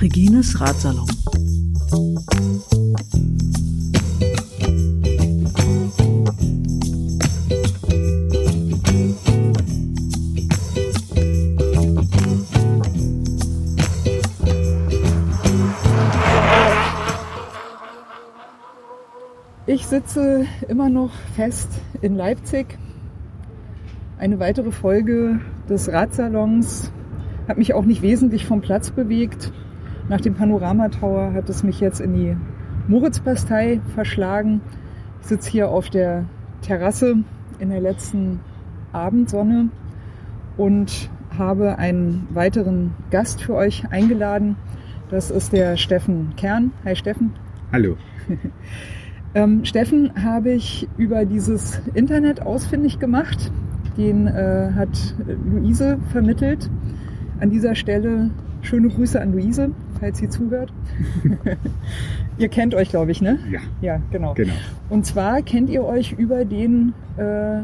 Regines Ratsalon. Sitze immer noch fest in Leipzig. Eine weitere Folge des Radsalons hat mich auch nicht wesentlich vom Platz bewegt. Nach dem Panorama Tower hat es mich jetzt in die Moritzbastei verschlagen. Ich sitze hier auf der Terrasse in der letzten Abendsonne und habe einen weiteren Gast für euch eingeladen. Das ist der Steffen Kern. Hi Steffen. Hallo. Ähm, Steffen habe ich über dieses Internet ausfindig gemacht. Den äh, hat Luise vermittelt. An dieser Stelle schöne Grüße an Luise, falls sie zuhört. ihr kennt euch, glaube ich, ne? Ja. Ja, genau. Genau. Und zwar kennt ihr euch über den äh,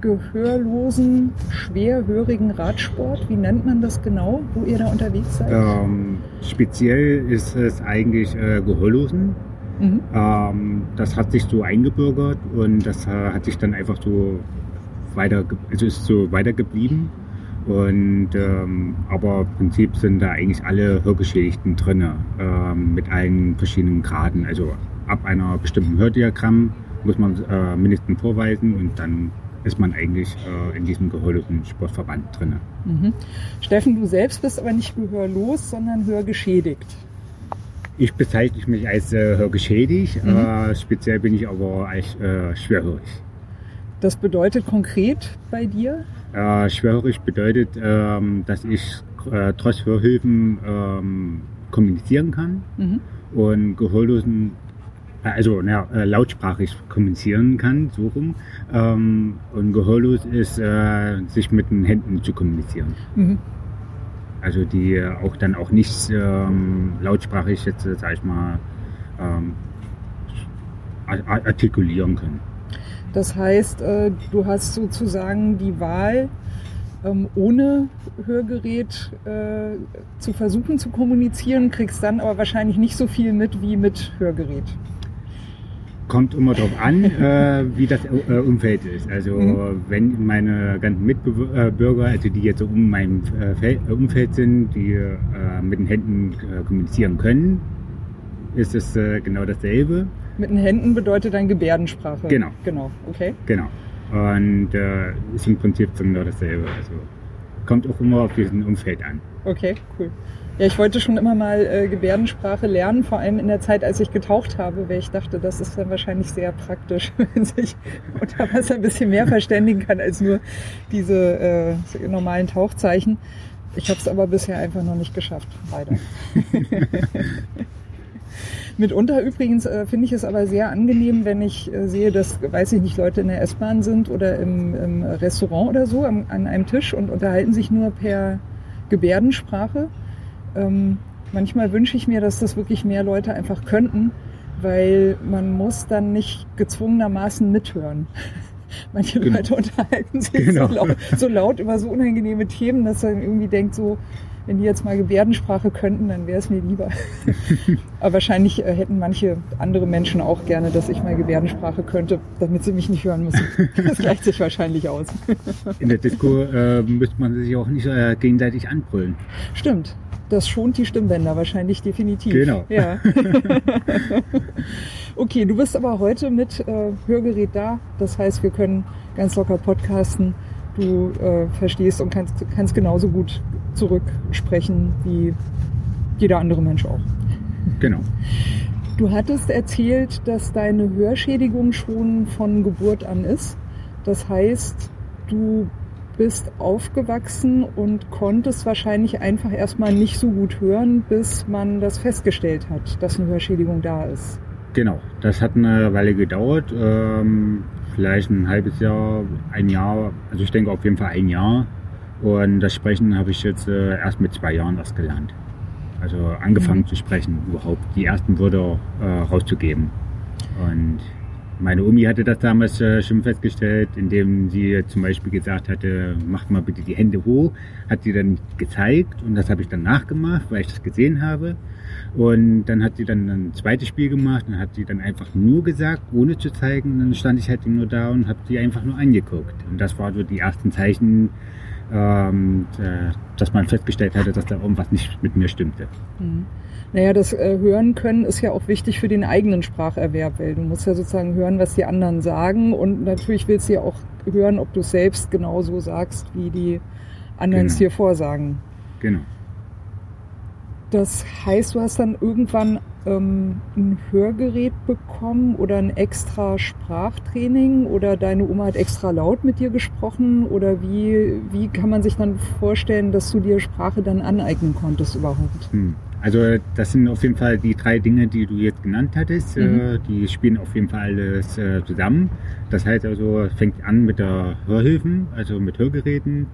gehörlosen, schwerhörigen Radsport. Wie nennt man das genau, wo ihr da unterwegs seid? Ähm, speziell ist es eigentlich äh, Gehörlosen. Mhm. Ähm, das hat sich so eingebürgert und das äh, hat sich dann einfach so weiter, also ist so weitergeblieben. Und ähm, aber im Prinzip sind da eigentlich alle Hörgeschädigten drin, ähm, mit allen verschiedenen Graden. Also ab einer bestimmten Hördiagramm muss man äh, mindestens vorweisen und dann ist man eigentlich äh, in diesem gehörlosen Sportverband drin. Mhm. Steffen, du selbst bist aber nicht gehörlos, sondern hörgeschädigt. Ich bezeichne mich als äh, hörgeschädigt, Mhm. äh, speziell bin ich aber als äh, schwerhörig. Das bedeutet konkret bei dir? Äh, schwerhörig bedeutet, ähm, dass ich äh, trotz Hörhilfen ähm, kommunizieren kann Mhm. und Gehörlosen, äh, also na, äh, lautsprachig kommunizieren kann, so rum. Ähm, und gehörlos ist, äh, sich mit den Händen zu kommunizieren. Mhm. Also die auch dann auch nicht ähm, lautsprachig jetzt, äh, sag ich mal, ähm, ar- ar- artikulieren können. Das heißt, äh, du hast sozusagen die Wahl, ähm, ohne Hörgerät äh, zu versuchen zu kommunizieren, kriegst dann aber wahrscheinlich nicht so viel mit wie mit Hörgerät. Kommt immer darauf an, äh, wie das äh, Umfeld ist. Also Mhm. wenn meine ganzen Mitbürger, also die jetzt so um mein äh, äh, Umfeld sind, die äh, mit den Händen äh, kommunizieren können, ist es äh, genau dasselbe. Mit den Händen bedeutet dann Gebärdensprache. Genau. Genau, okay. Genau. Und äh, ist im Prinzip genau dasselbe. Also kommt auch immer auf diesen Umfeld an. Okay, cool. Ja, ich wollte schon immer mal äh, Gebärdensprache lernen, vor allem in der Zeit, als ich getaucht habe, weil ich dachte, das ist dann wahrscheinlich sehr praktisch, wenn sich unter Wasser ein bisschen mehr verständigen kann als nur diese äh, normalen Tauchzeichen. Ich habe es aber bisher einfach noch nicht geschafft, leider. Mitunter übrigens äh, finde ich es aber sehr angenehm, wenn ich äh, sehe, dass, weiß ich nicht, Leute in der S-Bahn sind oder im, im Restaurant oder so am, an einem Tisch und unterhalten sich nur per Gebärdensprache. Ähm, manchmal wünsche ich mir, dass das wirklich mehr Leute einfach könnten, weil man muss dann nicht gezwungenermaßen mithören. Manche Genau. Leute unterhalten sich Genau. so, laut, so laut über so unangenehme Themen, dass man irgendwie denkt, so, wenn die jetzt mal Gebärdensprache könnten, dann wäre es mir lieber. Aber wahrscheinlich äh, hätten manche andere Menschen auch gerne, dass ich mal Gebärdensprache könnte, damit sie mich nicht hören müssen. Das gleicht sich wahrscheinlich aus. In der Disco äh, müsste man sich auch nicht äh, gegenseitig anbrüllen. Stimmt. Das schont die Stimmbänder wahrscheinlich definitiv. Genau. Ja. okay, du bist aber heute mit äh, Hörgerät da. Das heißt, wir können ganz locker podcasten. Du äh, verstehst und kannst, kannst genauso gut zurücksprechen wie jeder andere Mensch auch. Genau. Du hattest erzählt, dass deine Hörschädigung schon von Geburt an ist. Das heißt, du bist aufgewachsen und konntest wahrscheinlich einfach erstmal nicht so gut hören, bis man das festgestellt hat, dass eine Hörschädigung da ist. Genau, das hat eine Weile gedauert, ähm, vielleicht ein halbes Jahr, ein Jahr, also ich denke auf jeden Fall ein Jahr. Und das Sprechen habe ich jetzt äh, erst mit zwei Jahren erst gelernt. Also angefangen Mhm. zu sprechen, überhaupt die ersten Wörter äh, rauszugeben. Und meine Omi hatte das damals äh, schon festgestellt, indem sie zum Beispiel gesagt hatte, macht mal bitte die Hände hoch, hat sie dann gezeigt und das habe ich dann nachgemacht, weil ich das gesehen habe. Und dann hat sie dann ein zweites Spiel gemacht und hat sie dann einfach nur gesagt, ohne zu zeigen. Und dann stand ich halt nur da und habe sie einfach nur angeguckt. Und das waren so die ersten Zeichen, ähm, äh, dass man festgestellt hatte, dass da irgendwas nicht mit mir stimmte. Mhm. Naja, das äh, Hören können ist ja auch wichtig für den eigenen Spracherwerb, weil du musst ja sozusagen hören, was die anderen sagen und natürlich willst du ja auch hören, ob du selbst genauso sagst, wie die anderen es Genau. dir vorsagen. Genau. Das heißt, du hast dann irgendwann ähm, ein Hörgerät bekommen oder ein extra Sprachtraining oder deine Oma hat extra laut mit dir gesprochen oder wie, wie kann man sich dann vorstellen, dass du dir Sprache dann aneignen konntest überhaupt? Hm. Also das sind auf jeden Fall die drei Dinge, die du jetzt genannt hattest. Mhm. Äh, die spielen auf jeden Fall alles äh, zusammen. Das heißt also, es fängt an mit der Hörhilfen, also mit Hörgeräten.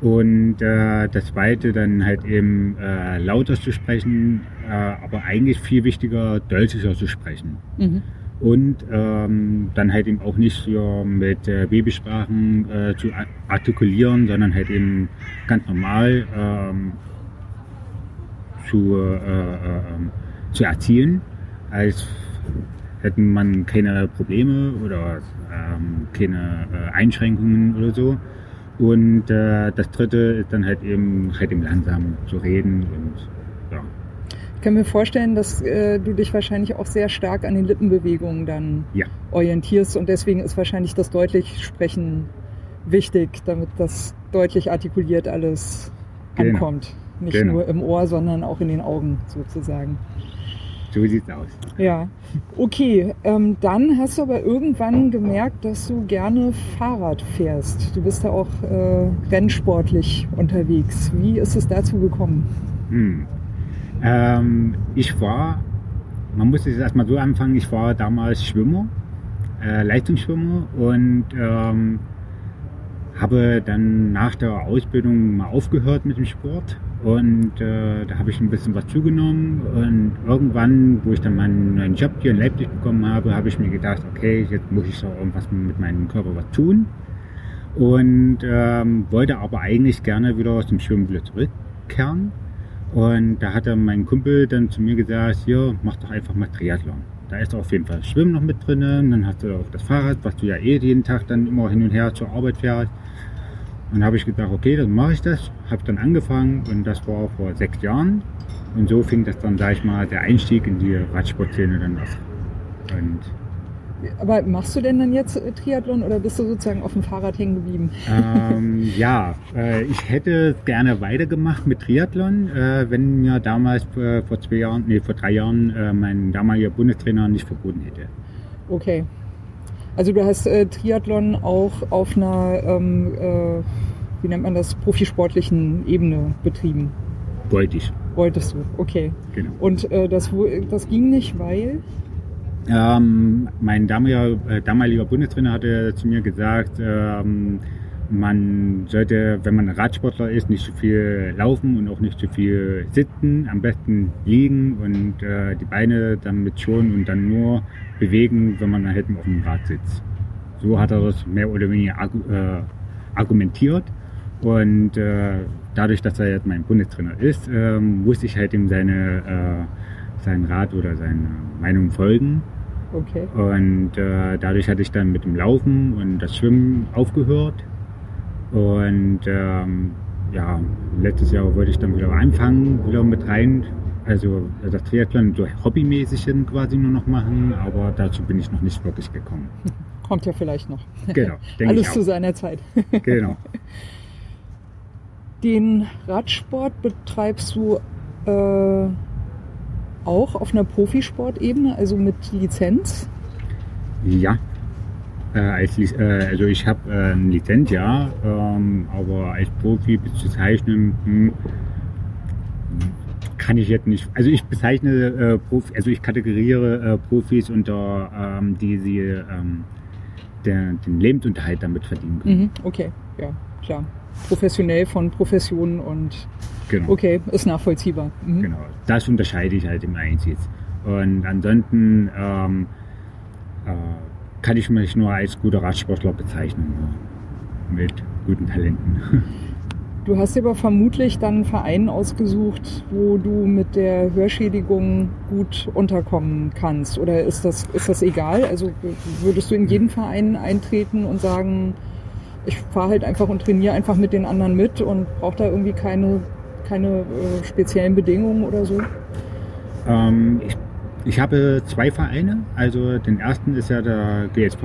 Und äh, das zweite dann halt eben äh, lauter zu sprechen, äh, aber eigentlich viel wichtiger, deutlicher zu sprechen. Mhm. Und ähm, dann halt eben auch nicht so mit äh, Babysprachen äh, zu artikulieren, sondern halt eben ganz normal ähm, zu, äh, äh, ähm, zu erzielen, als hätten man keine Probleme oder ähm, keine äh, Einschränkungen oder so. Und äh, das dritte ist dann halt eben halt eben langsam zu reden und ja. Ich kann mir vorstellen, dass äh, du dich wahrscheinlich auch sehr stark an den Lippenbewegungen dann Ja. orientierst und deswegen ist wahrscheinlich das deutlich Sprechen wichtig, damit das deutlich artikuliert alles Genau. ankommt. Nicht Genau. nur im Ohr, sondern auch in den Augen sozusagen. So sieht's aus. Ja, okay. Ähm, dann hast du aber irgendwann gemerkt, dass du gerne Fahrrad fährst. Du bist da auch äh, rennsportlich unterwegs. Wie ist es dazu gekommen? Hm. Ähm, ich war, man muss es erstmal so anfangen, ich war damals Schwimmer, äh, Leistungsschwimmer und ähm, habe dann nach der Ausbildung mal aufgehört mit dem Sport und äh, da habe ich ein bisschen was zugenommen und irgendwann, wo ich dann meinen neuen Job hier in Leipzig bekommen habe, habe ich mir gedacht, okay, jetzt muss ich doch irgendwas mit meinem Körper was tun und ähm, wollte aber eigentlich gerne wieder zum Schwimmen wieder zurückkehren und da hat dann mein Kumpel dann zu mir gesagt, hier, mach doch einfach mal Triathlon. Da ist auf jeden Fall Schwimmen noch mit drinnen, dann hast du auch das Fahrrad, was du ja eh jeden Tag dann immer hin und her zur Arbeit fährst. Und dann habe ich gedacht, okay, dann mache ich das. Habe dann angefangen und das war vor sechs Jahren. Und so fing das dann, sag ich mal, der Einstieg in die Radsportszene dann an. Und Aber machst du denn dann jetzt äh, Triathlon oder bist du sozusagen auf dem Fahrrad hängen geblieben? ähm, ja, äh, ich hätte gerne weitergemacht mit Triathlon, äh, wenn mir damals äh, vor zwei Jahren, nee, vor drei Jahren äh, mein damaliger Bundestrainer nicht verboten hätte. Okay. Also du hast äh, Triathlon auch auf einer, ähm, äh, wie nennt man das, profisportlichen Ebene betrieben. Wollte ich, Wolltest du, okay. genau. Und äh, das, das ging nicht, weil? Ähm, mein damaliger, äh, damaliger Bundestrainer hatte zu mir gesagt, ähm, man sollte, wenn man Radsportler ist, nicht zu viel laufen und auch nicht zu viel sitzen, am besten liegen und äh, die Beine damit schon und dann nur bewegen, wenn man halt auf dem Rad sitzt. So hat er das mehr oder weniger argu äh, argumentiert und äh, dadurch, dass er jetzt mein Bundestrainer ist, ähm, musste ich halt ihm seine, äh, seinen Rat oder seine Meinung folgen. Okay. Und äh, dadurch hatte ich dann mit dem Laufen und das Schwimmen aufgehört. Und ähm, ja, letztes Jahr wollte ich dann wieder anfangen, wieder mit rein. Also das Triathlon so hobbymäßig hin quasi nur noch machen, aber dazu bin ich noch nicht wirklich gekommen. Kommt ja vielleicht noch. Genau, denke ich Alles zu seiner Zeit. Genau. Den Radsport betreibst du äh, auch auf einer Profisportebene, also mit Lizenz? Ja. Äh, als, äh, also ich habe äh, eine Lizenz, ja, ähm, aber als Profi zu zeichnen hm, kann ich jetzt nicht. Also ich bezeichne äh, Profi, also ich kategoriere äh, Profis unter ähm, die sie ähm, der, den Lebensunterhalt damit verdienen können. Mhm, okay, ja, klar. Professionell von Professionen und Genau. okay, ist nachvollziehbar. Mhm. Genau, das unterscheide ich halt im Einzig. Und ansonsten, ähm, äh, kann ich mich nur als guter Radsportler bezeichnen. Mit guten Talenten. Du hast dir aber vermutlich dann einen Verein ausgesucht, wo du mit der Hörschädigung gut unterkommen kannst. Oder ist das, ist das egal? Also würdest du in jeden Verein eintreten und sagen, ich fahre halt einfach und trainiere einfach mit den anderen mit und brauche da irgendwie keine, keine äh, speziellen Bedingungen oder so? Ähm, ich ich habe zwei Vereine. Also den ersten ist ja der GSV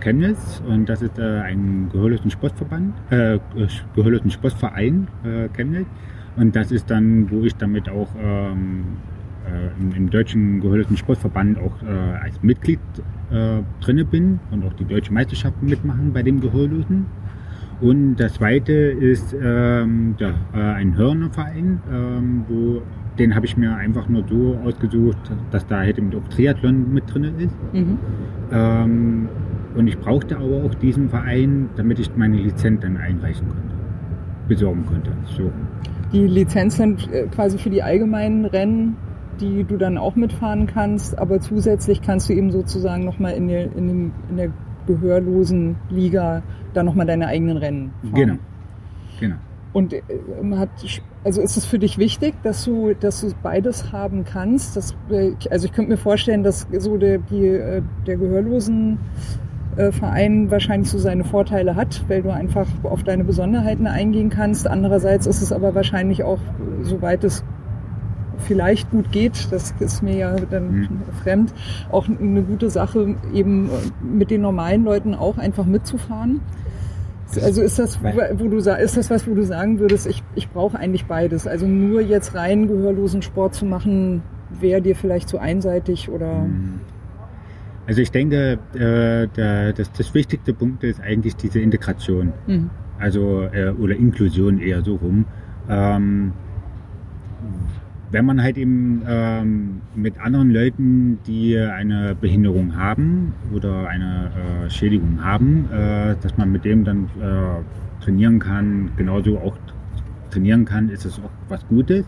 Chemnitz und das ist äh, ein gehörlosen Sportverband, äh, gehörlosen Sportverein äh, Chemnitz. Und das ist dann, wo ich damit auch ähm, äh, im, im, deutschen gehörlosen Sportverband auch äh, als Mitglied äh, drinne bin und auch die deutsche Meisterschaften mitmachen bei dem Gehörlosen. Und das zweite ist ähm, der, äh, ein Hörnerverein, ähm, wo den habe ich mir einfach nur so ausgesucht, dass da halt eben auch Triathlon mit drin ist. Mhm. Ähm, und ich brauchte aber auch diesen Verein, damit ich meine Lizenz dann einreichen konnte, besorgen konnte. So. Die Lizenz sind äh, quasi für die allgemeinen Rennen, die du dann auch mitfahren kannst, aber zusätzlich kannst du eben sozusagen nochmal in der, in, dem, in der gehörlosen Liga dann nochmal deine eigenen Rennen fahren. Genau. Genau. Und äh, hat, also ist es für dich wichtig, dass du, dass du beides haben kannst? Dass, äh, also ich könnte mir vorstellen, dass so der, die, äh, der Gehörlosen Verein wahrscheinlich so seine Vorteile hat, weil du einfach auf deine Besonderheiten eingehen kannst. Andererseits ist es aber wahrscheinlich auch, soweit es vielleicht gut geht, das ist mir ja dann mhm. fremd, auch eine gute Sache, eben mit den normalen Leuten auch einfach mitzufahren. Also ist das, wo du ist das was, wo du sagen würdest, ich, ich brauche eigentlich beides. Also nur jetzt rein gehörlosen Sport zu machen, wäre dir vielleicht zu einseitig oder. Hm. Also ich denke, äh, der, das, das wichtigste Punkt ist eigentlich diese Integration. Mhm. Also äh, oder Inklusion eher so rum. Ähm, wenn man halt eben ähm, mit anderen Leuten, die eine Behinderung haben oder eine äh, Schädigung haben, äh, dass man mit dem dann äh, trainieren kann, genauso auch trainieren kann, ist es auch was Gutes.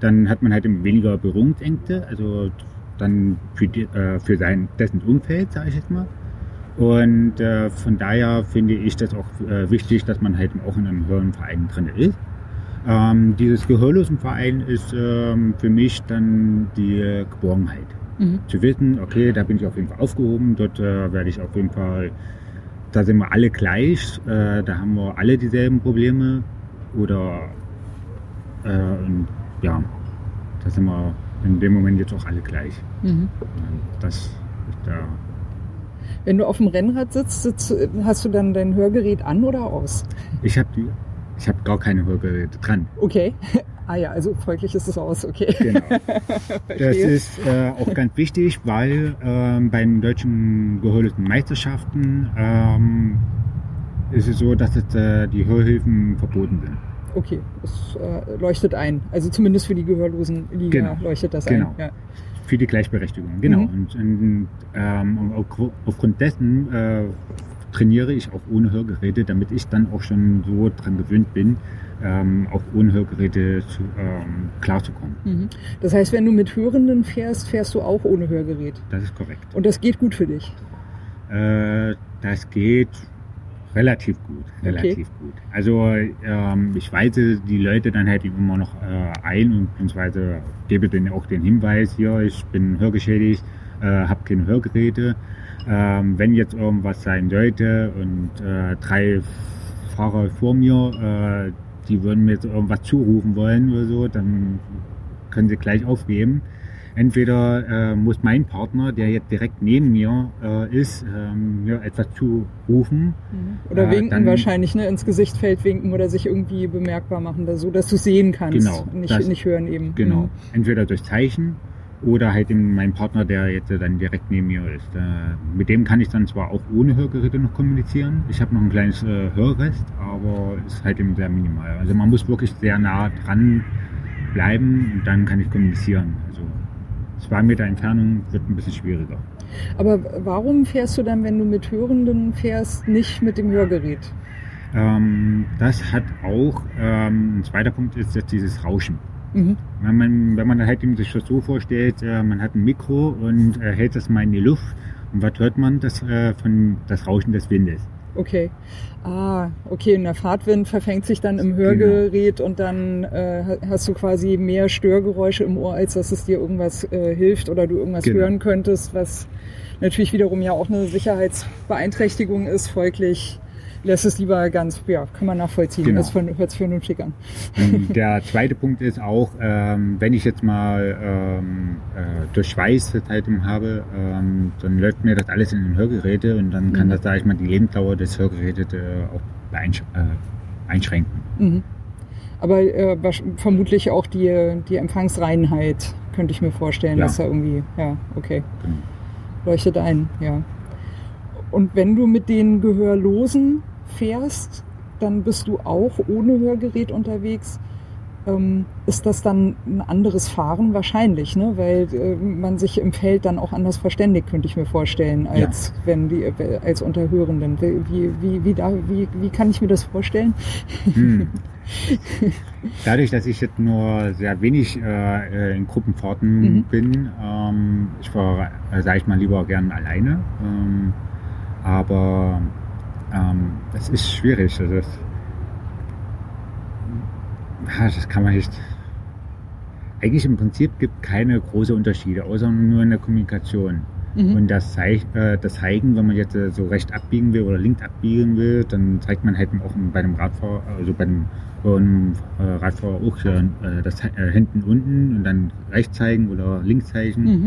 Dann hat man halt eben weniger Berührungsängste, also dann für, die, äh, für sein, dessen Umfeld, sage ich jetzt mal. Und äh, von daher finde ich das auch äh, wichtig, dass man halt auch in einem höheren Verein drin ist. Ähm, dieses Gehörlosenverein ist ähm, für mich dann die Geborgenheit. Mhm. Zu wissen, okay, da bin ich auf jeden Fall aufgehoben, dort äh, werde ich auf jeden Fall, da sind wir alle gleich, äh, da haben wir alle dieselben Probleme oder äh, und, ja, da sind wir in dem Moment jetzt auch alle gleich. Mhm. Das ist da. Wenn du auf dem Rennrad sitzt, sitzt, hast du dann dein Hörgerät an oder aus? Ich habe die ich habe gar keine Hörgeräte dran. Okay. Ah ja, also folglich ist es aus, okay. Genau. das ist äh, auch ganz wichtig, weil ähm, bei den deutschen gehörlosen Meisterschaften ähm, ist es so, dass es, äh, die Hörhilfen verboten sind. Okay, das äh, leuchtet ein. Also zumindest für die gehörlosen Liga genau. leuchtet das genau. ein. Ja. Für die Gleichberechtigung, genau. Mhm. Und, und ähm, aufgrund dessen äh, trainiere ich auch ohne Hörgeräte, damit ich dann auch schon so dran gewöhnt bin, ähm, auch ohne Hörgeräte zu, ähm, klarzukommen. Mhm. Das heißt, wenn du mit Hörenden fährst, fährst du auch ohne Hörgerät? Das ist korrekt. Und das geht gut für dich? Äh, das geht relativ gut, relativ okay. gut. Also ähm, ich weise die Leute dann halt immer noch äh, ein und beziehungsweise gebe denen auch den Hinweis, hier, ich bin hörgeschädigt, äh, habe keine Hörgeräte ähm, wenn jetzt irgendwas sein sollte und äh, drei Fahrer vor mir, äh, die würden mir jetzt irgendwas zurufen wollen oder so, dann können sie gleich aufgeben. Entweder äh, muss mein Partner, der jetzt direkt neben mir äh, ist, ähm, mir etwas zurufen. Mhm. Oder winken dann, wahrscheinlich, ne? ins Gesicht fällt winken oder sich irgendwie bemerkbar machen, so dass du sehen kannst, genau, nicht, das, nicht hören eben. Genau. Mhm. Entweder durch Zeichen oder halt in mein Partner, der jetzt dann direkt neben mir ist. Äh, mit dem kann ich dann zwar auch ohne Hörgeräte noch kommunizieren. Ich habe noch ein kleines äh, Hörrest, aber ist halt eben sehr minimal. Also man muss wirklich sehr nah dran bleiben und dann kann ich kommunizieren. Also zwei Meter Entfernung wird ein bisschen schwieriger. Aber warum fährst du dann, wenn du mit Hörenden fährst, nicht mit dem Hörgerät? Ähm, das hat auch, ähm, ein zweiter Punkt ist jetzt dieses Rauschen. Mhm. Wenn, man, wenn man halt sich das so vorstellt, äh, man hat ein Mikro und äh, hält das mal in die Luft Und was hört man? Das, äh, von das Rauschen des Windes. Okay. Ah, okay. Und der Fahrtwind verfängt sich dann im Hörgerät genau. und dann äh, hast du quasi mehr Störgeräusche im Ohr, als dass es dir irgendwas äh, hilft oder du irgendwas genau. hören könntest, was natürlich wiederum ja auch eine Sicherheitsbeeinträchtigung ist, folglich lässt es lieber ganz, ja, kann man nachvollziehen. Genau. Das hört sich vernünftig an. Der zweite Punkt ist auch, ähm, wenn ich jetzt mal ähm, äh, durch Schweiß halt habe, ähm, dann läuft mir das alles in den Hörgeräte und dann kann mhm. das, sage ich mal, die Lebensdauer des Hörgerätes äh, auch einsch äh, einschränken. Mhm. Aber äh, vermutlich auch die, die Empfangsreinheit, könnte ich mir vorstellen, ja. dass da irgendwie, ja, okay. Genau. Leuchtet ein, ja. Und wenn du mit den Gehörlosen fährst, dann bist du auch ohne Hörgerät unterwegs. Ähm, ist das dann ein anderes Fahren wahrscheinlich, ne? weil äh, man sich im Feld dann auch anders verständigt, könnte ich mir vorstellen, als ja. wenn die äh, als Unterhörenden. Wie, wie, wie, da, wie, wie kann ich mir das vorstellen? Hm. Dadurch, dass ich jetzt nur sehr wenig äh, äh in Gruppenfahrten mhm. bin, ähm, ich fahre, äh, sage ich mal, lieber gern alleine. Ähm, aber ähm, das ist schwierig. Also das, das kann man nicht. Eigentlich im Prinzip gibt keine großen Unterschiede, außer nur in der Kommunikation. Mhm. Und das, äh, das Zeigen, wenn man jetzt äh, so rechts abbiegen will oder links abbiegen will, dann zeigt man halt auch bei dem Radfahrer, also bei dem ähm, Radfahrer auch äh, das äh, hinten unten und dann rechts zeigen oder links zeigen. Mhm.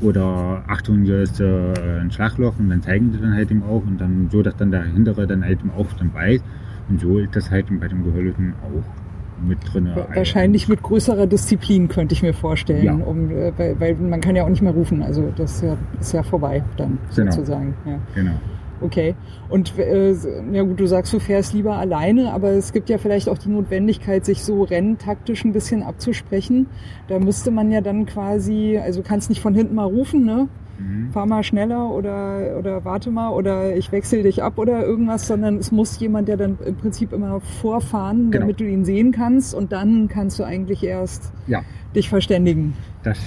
Oder Achtung, hier ist äh, ein Schlagloch und dann zeigen sie dann halt eben auch und dann so, dass dann der hintere dann halt eben auch dann weiß. Und so ist das halt bei dem Gehörlosen auch mit drin. Wahrscheinlich mit größerer Disziplin könnte ich mir vorstellen, ja. um, äh, weil, weil, man kann ja auch nicht mehr rufen. Also das ist ja, ist ja vorbei dann genau. sozusagen. Ja. Genau. Okay. Und äh, ja gut, du sagst, du fährst lieber alleine, aber es gibt ja vielleicht auch die Notwendigkeit, sich so renntaktisch ein bisschen abzusprechen. Da müsste man ja dann quasi, also kannst nicht von hinten mal rufen, ne? Mhm. Fahr mal schneller oder, oder warte mal oder ich wechsle dich ab oder irgendwas, sondern es muss jemand, der dann im Prinzip immer vorfahren, genau. damit du ihn sehen kannst und dann kannst du eigentlich erst ja. dich verständigen. Das,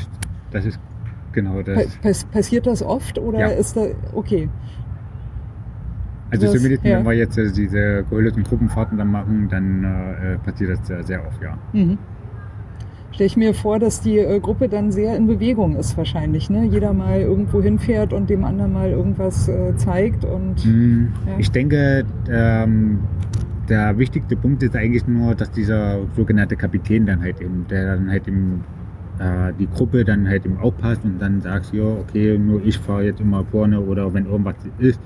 das ist genau das. Pa passiert das oft oder ja. ist da, okay. Also das, zumindest, ja. wenn wir jetzt äh, diese gehöllten Gruppenfahrten dann machen, dann äh, passiert das sehr, sehr oft, ja. Mhm. Stelle ich mir vor, dass die äh, Gruppe dann sehr in Bewegung ist wahrscheinlich. Ne? Jeder mal irgendwo hinfährt und dem anderen mal irgendwas äh, zeigt. Und, mhm. ja. Ich denke, ähm, der wichtigste Punkt ist eigentlich nur, dass dieser sogenannte Kapitän dann halt eben, der dann halt eben äh, die Gruppe dann halt eben aufpasst und dann sagst, ja, okay, nur ich fahre jetzt immer vorne oder wenn irgendwas ist,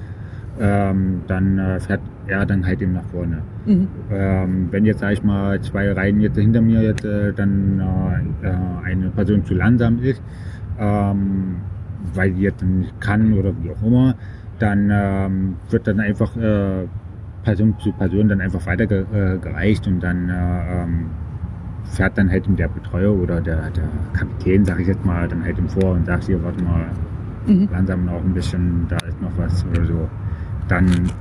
ähm, dann äh, fährt er dann halt eben nach vorne. Mhm. Ähm, wenn jetzt, sag ich mal, zwei Reihen jetzt hinter mir jetzt äh, dann äh, äh eine Person zu langsam ist, ähm, weil die jetzt nicht kann oder wie auch immer, dann ähm, wird dann einfach äh, Person zu Person dann einfach weitergereicht und dann äh, ähm, fährt dann halt der Betreuer oder der, der Kapitän, sag ich jetzt mal, dann halt im Vor und sagt hier, warte mal, mhm. langsam noch ein bisschen, da ist noch was oder so dann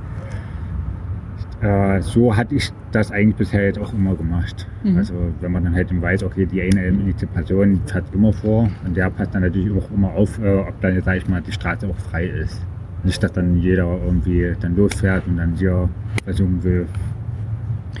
äh, so hatte ich das eigentlich bisher jetzt auch immer gemacht. Mhm. Also wenn man dann halt weiß, okay, die eine Person hat immer vor und der passt dann natürlich auch immer auf, äh, ob dann jetzt, sag ich mal, die Straße auch frei ist. Nicht, dass dann jeder irgendwie dann losfährt und dann hier versuchen will,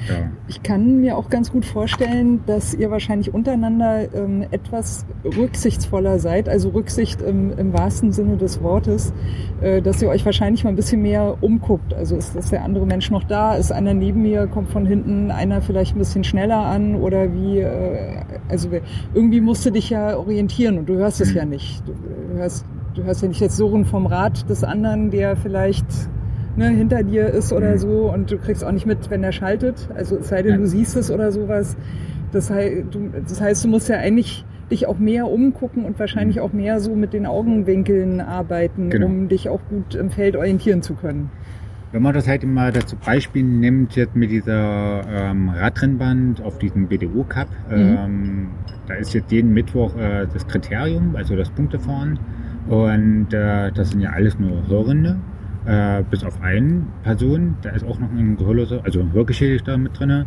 ja. Ich kann mir auch ganz gut vorstellen, dass ihr wahrscheinlich untereinander ähm, etwas rücksichtsvoller seid, also Rücksicht im, im wahrsten Sinne des Wortes, äh, dass ihr euch wahrscheinlich mal ein bisschen mehr umguckt. Also ist, ist der andere Mensch noch da? Ist einer neben mir? Kommt von hinten einer vielleicht ein bisschen schneller an? Oder wie? Äh, also irgendwie musst du dich ja orientieren und du hörst es mhm. ja nicht. Du hörst, du hörst ja nicht jetzt so vom Rad des anderen, der vielleicht ne, hinter dir ist oder mhm. so und du kriegst auch nicht mit, wenn er schaltet. Also es sei denn, du siehst es oder sowas. Das heißt, du, das heißt, du musst ja eigentlich dich auch mehr umgucken und wahrscheinlich mhm. auch mehr so mit den Augenwinkeln arbeiten, genau. um dich auch gut im Feld orientieren zu können. Wenn man das halt immer dazu Beispiel nimmt, jetzt mit dieser ähm, Radrennband auf diesem BDO Cup, mhm. ähm, da ist jetzt jeden Mittwoch äh, das Kriterium, also das Punktefahren. Und äh, das sind ja alles nur Hörende äh, bis auf eine Person, da ist auch noch ein Gehörloser, also ein Hörgeschädigter mit drin.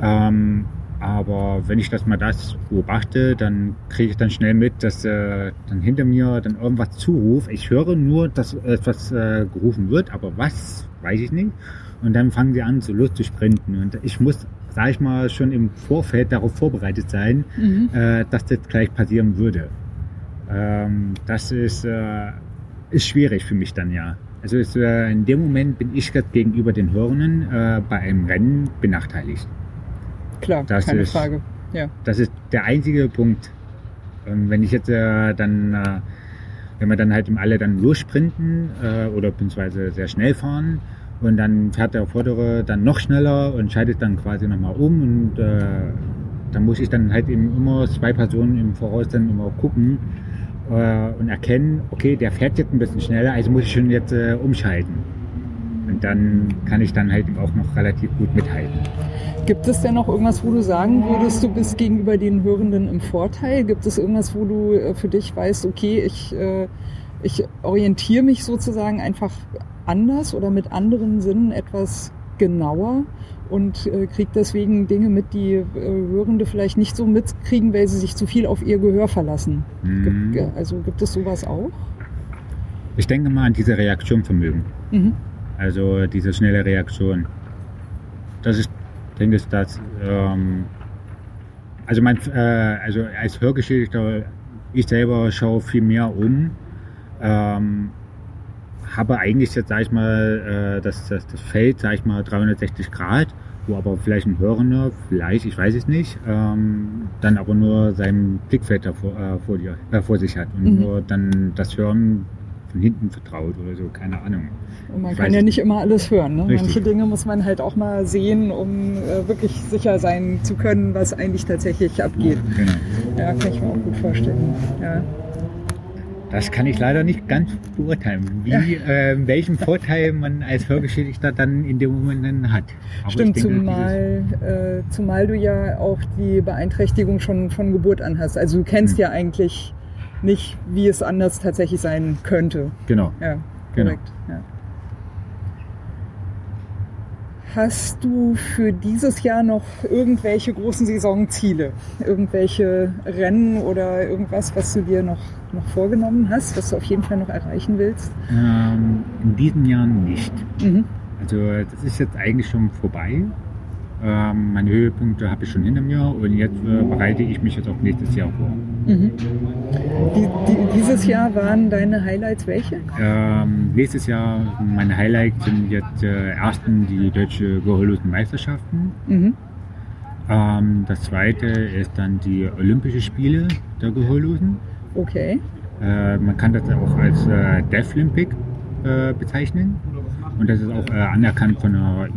Ähm, Aber wenn ich das mal das beobachte, dann kriege ich dann schnell mit, dass äh, dann hinter mir dann irgendwas zuruft. Ich höre nur, dass etwas äh, gerufen wird, aber was, weiß ich nicht. Und dann fangen sie an, so los zu sprinten. Und ich muss, sage ich mal, schon im Vorfeld darauf vorbereitet sein, Mhm. äh, dass das gleich passieren würde. Ähm, das ist, äh, ist schwierig für mich dann ja. Also ist, äh, in dem Moment bin ich jetzt gegenüber den Hörenden äh, bei einem Rennen benachteiligt. Klar, Das keine ist- Frage. Ja. Das ist der einzige Punkt. Und wenn ich jetzt äh, dann, äh, wenn wir dann halt im alle dann lossprinten äh, oder beziehungsweise sehr schnell fahren und dann fährt der Vordere dann noch schneller und schaltet dann quasi nochmal um und äh, dann muss ich dann halt eben immer zwei Personen im Voraus dann immer gucken und erkennen, okay, der fährt jetzt ein bisschen schneller, also muss ich schon jetzt äh, umschalten. Und dann kann ich dann halt auch noch relativ gut mithalten. Gibt es denn noch irgendwas, wo du sagen würdest, du bist gegenüber den Hörenden im Vorteil? Gibt es irgendwas, wo du äh, für dich weißt, okay, ich, äh, ich orientiere mich sozusagen einfach anders oder mit anderen Sinnen etwas genauer und äh, kriege deswegen Dinge mit, die äh, Hörende vielleicht nicht so mitkriegen, weil sie sich zu viel auf ihr Gehör verlassen? Mhm. Gibt, also gibt es sowas auch? Ich denke mal an diese Reaktionvermögen. Mhm. Also diese schnelle Reaktion. Das ist, denke ich, das. Ähm, also mein, äh, also als Hörgeschädigter, ich selber schaue viel mehr um. Ähm, habe eigentlich jetzt, sag ich mal, äh, das, das, das Feld, sag ich mal, 360 Grad, wo aber vielleicht ein Hörender, vielleicht, ich weiß es nicht, ähm, dann aber nur sein Blickfeld davor, äh, vor, dir, äh, vor sich hat und Mhm. nur dann das Hören von hinten vertraut oder so, keine Ahnung. Und man Ich kann ja nicht immer alles hören. Ne? Richtig. Manche Dinge muss man halt auch mal sehen, um äh, wirklich sicher sein zu können, was eigentlich tatsächlich abgeht. Genau. Ja, kann ich mir auch gut vorstellen. Ja. Das kann ich leider nicht ganz beurteilen, wie, äh, welchen Vorteil man als Hörgeschädigter dann in dem Moment dann hat. Aber Stimmt, denke, zumal, äh, zumal du ja auch die Beeinträchtigung schon von Geburt an hast. Also du kennst Hm. ja eigentlich nicht, wie es anders tatsächlich sein könnte. Genau. Ja, Genau. korrekt. Ja. Hast du für dieses Jahr noch irgendwelche großen Saisonziele? Irgendwelche Rennen oder irgendwas, was du dir noch, noch vorgenommen hast, was du auf jeden Fall noch erreichen willst? Ähm, in diesem Jahr nicht. Mhm. Also das ist jetzt eigentlich schon vorbei. Ähm, meine Höhepunkte habe ich schon hinter mir und jetzt äh, bereite ich mich jetzt auf nächstes Jahr vor. Mhm. Die, die, dieses Jahr waren deine Highlights welche? Ähm, nächstes Jahr, meine Highlights sind jetzt äh, ersten die deutsche Gehörlosen Meisterschaften. Mhm. Ähm, das zweite ist dann die Olympische Spiele der Gehörlosen. Okay. Äh, man kann das auch als äh, Deaflympic äh, bezeichnen. Und das ist auch äh, anerkannt von der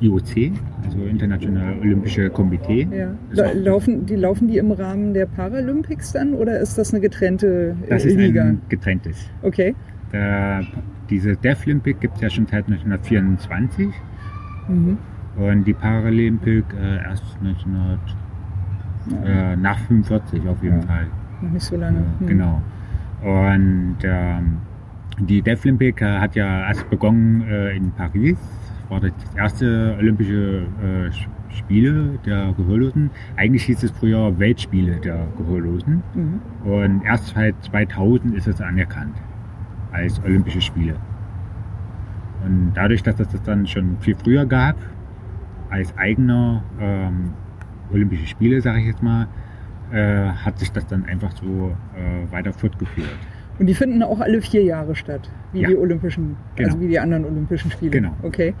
IOC, also Internationale Olympische Komitee. Ja. Das La laufen, die laufen die im Rahmen der Paralympics dann oder ist das eine getrennte äh, Das ist Liga? ein getrenntes. Okay. Der, diese Deaflympic gibt es ja schon seit 1924 Mhm. und die Paralympic äh, erst 1900, äh, nach 45 auf jeden Ja. Fall. Noch nicht so lange. Ja, Hm. Genau. Und ähm, die Deaflympic äh, hat ja erst begonnen äh, in Paris. War das erste Olympische äh, Spiele der Gehörlosen. Eigentlich hieß es früher Weltspiele der Gehörlosen. Mhm. Und erst seit 2000 ist es anerkannt als Olympische Spiele. Und dadurch, dass es das dann schon viel früher gab, als eigener ähm, Olympische Spiele, sage ich jetzt mal, äh, hat sich das dann einfach so äh, weiter fortgeführt. Und die finden auch alle vier Jahre statt, wie Ja. die Olympischen, Genau. also wie die anderen Olympischen Spiele. Genau. Okay.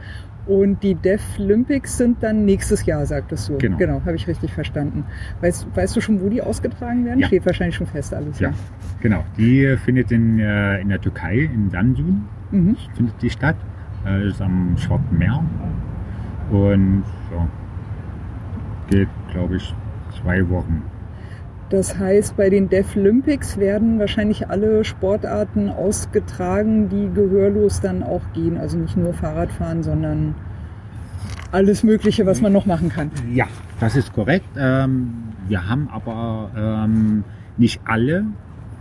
Und die Deaflympics sind dann nächstes Jahr, sagtest du. Genau. Genau, habe ich richtig verstanden. Weißt, weißt du schon, wo die ausgetragen werden? Ja. Steht wahrscheinlich schon fest alles. Ja, genau. Die findet in, äh, in der Türkei, in Samsun, Mhm. findet die statt. Äh, das ist am Schwarzen Meer. Und ja, geht, glaube ich, zwei Wochen. Das heißt, bei den Deaflympics werden wahrscheinlich alle Sportarten ausgetragen, die gehörlos dann auch gehen. Also nicht nur Fahrradfahren, sondern alles Mögliche, was man noch machen kann. Ja, das ist korrekt. Ähm, wir haben aber ähm, nicht alle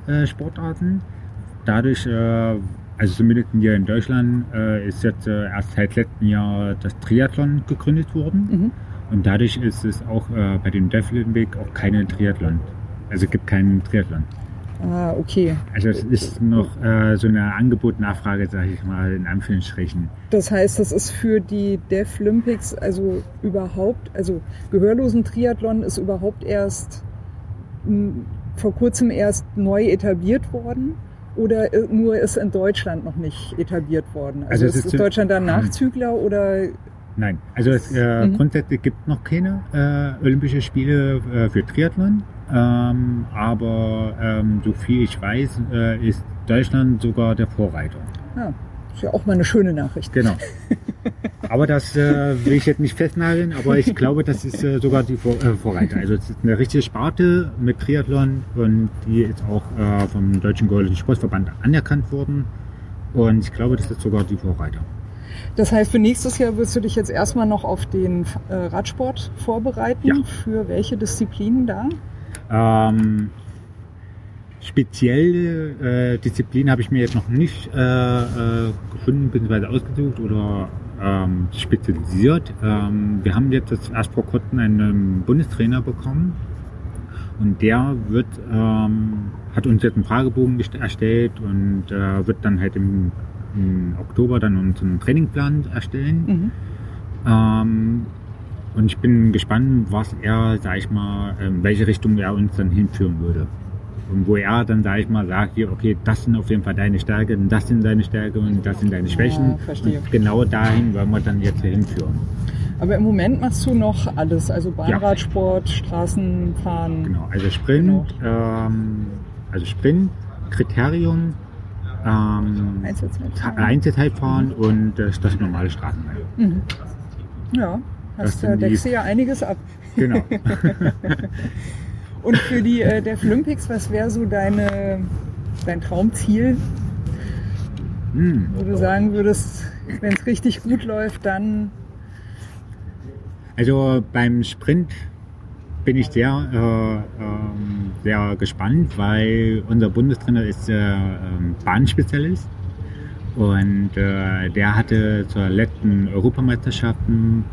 äh, Sportarten. Dadurch, äh, also zumindest hier in Deutschland, äh, ist jetzt erst seit letztem Jahr das Triathlon gegründet worden. Mhm. Und dadurch ist es auch äh, bei dem Deaflympic auch keine Triathlon. Also es gibt keinen Triathlon. Ah, okay. Also es ist noch äh, so eine Angebot-Nachfrage, sage ich mal, in Anführungsstrichen. Das heißt, das ist für die Deaflympics also überhaupt, also gehörlosen Triathlon ist überhaupt erst m, vor kurzem erst neu etabliert worden oder i- nur ist in Deutschland noch nicht etabliert worden? Also, Also ist, ist- Deutschland da ein Mhm. Nachzügler oder Nein, also es, äh, Mhm. grundsätzlich gibt es noch keine äh, Olympische Spiele äh, für Triathlon. Ähm, aber ähm, so viel ich weiß, äh, ist Deutschland sogar der Vorreiter. ja, ist ja auch mal eine schöne Nachricht. Genau. Aber das äh, will ich jetzt nicht festnageln, aber ich glaube, das ist äh, sogar die Vor äh, Vorreiter. Also es ist eine richtige Sparte mit Triathlon und die ist auch äh, vom Deutschen Gehörlichen Sportverband anerkannt worden. Und ich glaube, das ist sogar die Vorreiter. Das heißt, für nächstes Jahr wirst du dich jetzt erstmal noch auf den äh, Radsport vorbereiten. Ja. Für welche Disziplinen da? Ähm, spezielle äh, Disziplin habe ich mir jetzt noch nicht äh, äh, gefunden bzw. ausgesucht oder ähm, spezialisiert. Ähm, wir haben jetzt das erst vor kurzem einen Bundestrainer bekommen und der wird ähm, hat uns jetzt einen Fragebogen erstellt und äh, wird dann halt im, im Oktober dann unseren Trainingplan erstellen. Mhm. Ähm, und ich bin gespannt, was er, sag ich mal, in welche Richtung er uns dann hinführen würde. Und wo er dann, sag ich mal, sagt, hier, okay, das sind auf jeden Fall deine Stärken, das sind deine Stärken und das sind deine Schwächen. Ja. Und genau dahin wollen wir dann jetzt hinführen. Aber im Moment machst du noch alles, also Bahnradsport, Straßenfahren. Genau, also Sprint, Genau. ähm, also Sprint, Kriterium, ähm, Einzelzeitfahren. Einzelzeitfahren und äh, das normale Straßenrennen. Mhm. Ja, Das hast, sind da die- deckst du ja einiges ab. Genau. Und für die äh, Deaflympics, was wäre so deine, dein Traumziel, hm. wo du sagen würdest, wenn es richtig gut läuft, dann Also beim Sprint bin ich sehr, äh, ähm, sehr gespannt, weil unser Bundestrainer ist äh, ähm, Bahnspezialist und äh, der hatte zur letzten Europameisterschaften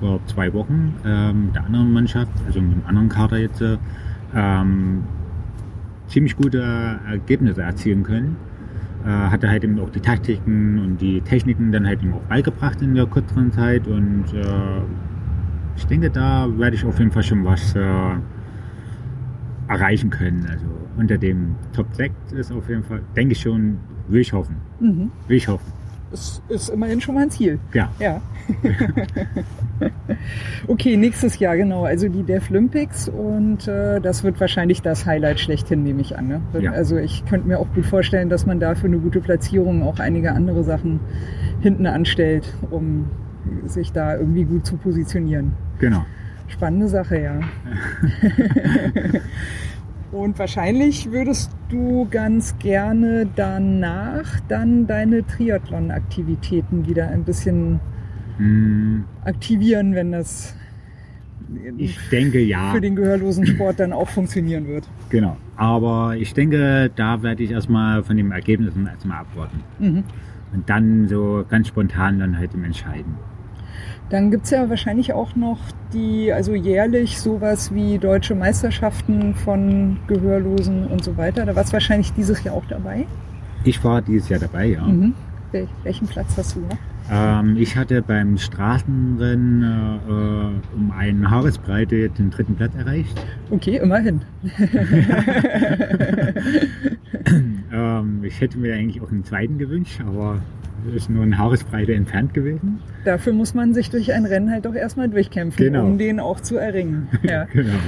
vor zwei Wochen ähm, mit der anderen Mannschaft, also mit dem anderen Kader jetzt, äh, ziemlich gute Ergebnisse erzielen können. Äh, hatte halt eben auch die Taktiken und die Techniken dann halt eben auch beigebracht in der kürzeren Zeit und äh, ich denke, da werde ich auf jeden Fall schon was äh, erreichen können. Also unter dem Top 6 ist auf jeden Fall, denke ich schon, will ich hoffen. mhm. Will ich hoffen. ist, ist immerhin schon mal ein Ziel. Ja. Ja. okay, nächstes Jahr, genau. Also die Deaflympics und äh, das wird wahrscheinlich das Highlight schlechthin, nehme ich an. Ne? Ja. Also ich könnte mir auch gut vorstellen, dass man da für eine gute Platzierung auch einige andere Sachen hinten anstellt, um sich da irgendwie gut zu positionieren. Genau. Spannende Sache, ja. Und wahrscheinlich würdest du ganz gerne danach dann deine Triathlon-Aktivitäten wieder ein bisschen Hm, aktivieren, wenn das Ich denke ja. für den gehörlosen Sport dann auch funktionieren wird. Genau. Aber ich denke, da werde ich erstmal von den Ergebnissen erstmal abwarten. Mhm. Und dann so ganz spontan dann halt im entscheiden. Dann gibt's ja wahrscheinlich auch noch die, also jährlich sowas wie deutsche Meisterschaften von Gehörlosen und so weiter. Da war's wahrscheinlich dieses Jahr auch dabei. Ich war dieses Jahr dabei, ja. Mhm. Wel welchen Platz hast du noch? Ähm, ich hatte beim Straßenrennen äh, um eine Haaresbreite den dritten Platz erreicht. Okay, immerhin. Ähm, ich hätte mir eigentlich auch einen zweiten gewünscht, aber ist nur eine Haaresbreite entfernt gewesen. Dafür muss man sich durch ein Rennen halt doch erstmal durchkämpfen, Genau. um den auch zu erringen. Ja. Genau.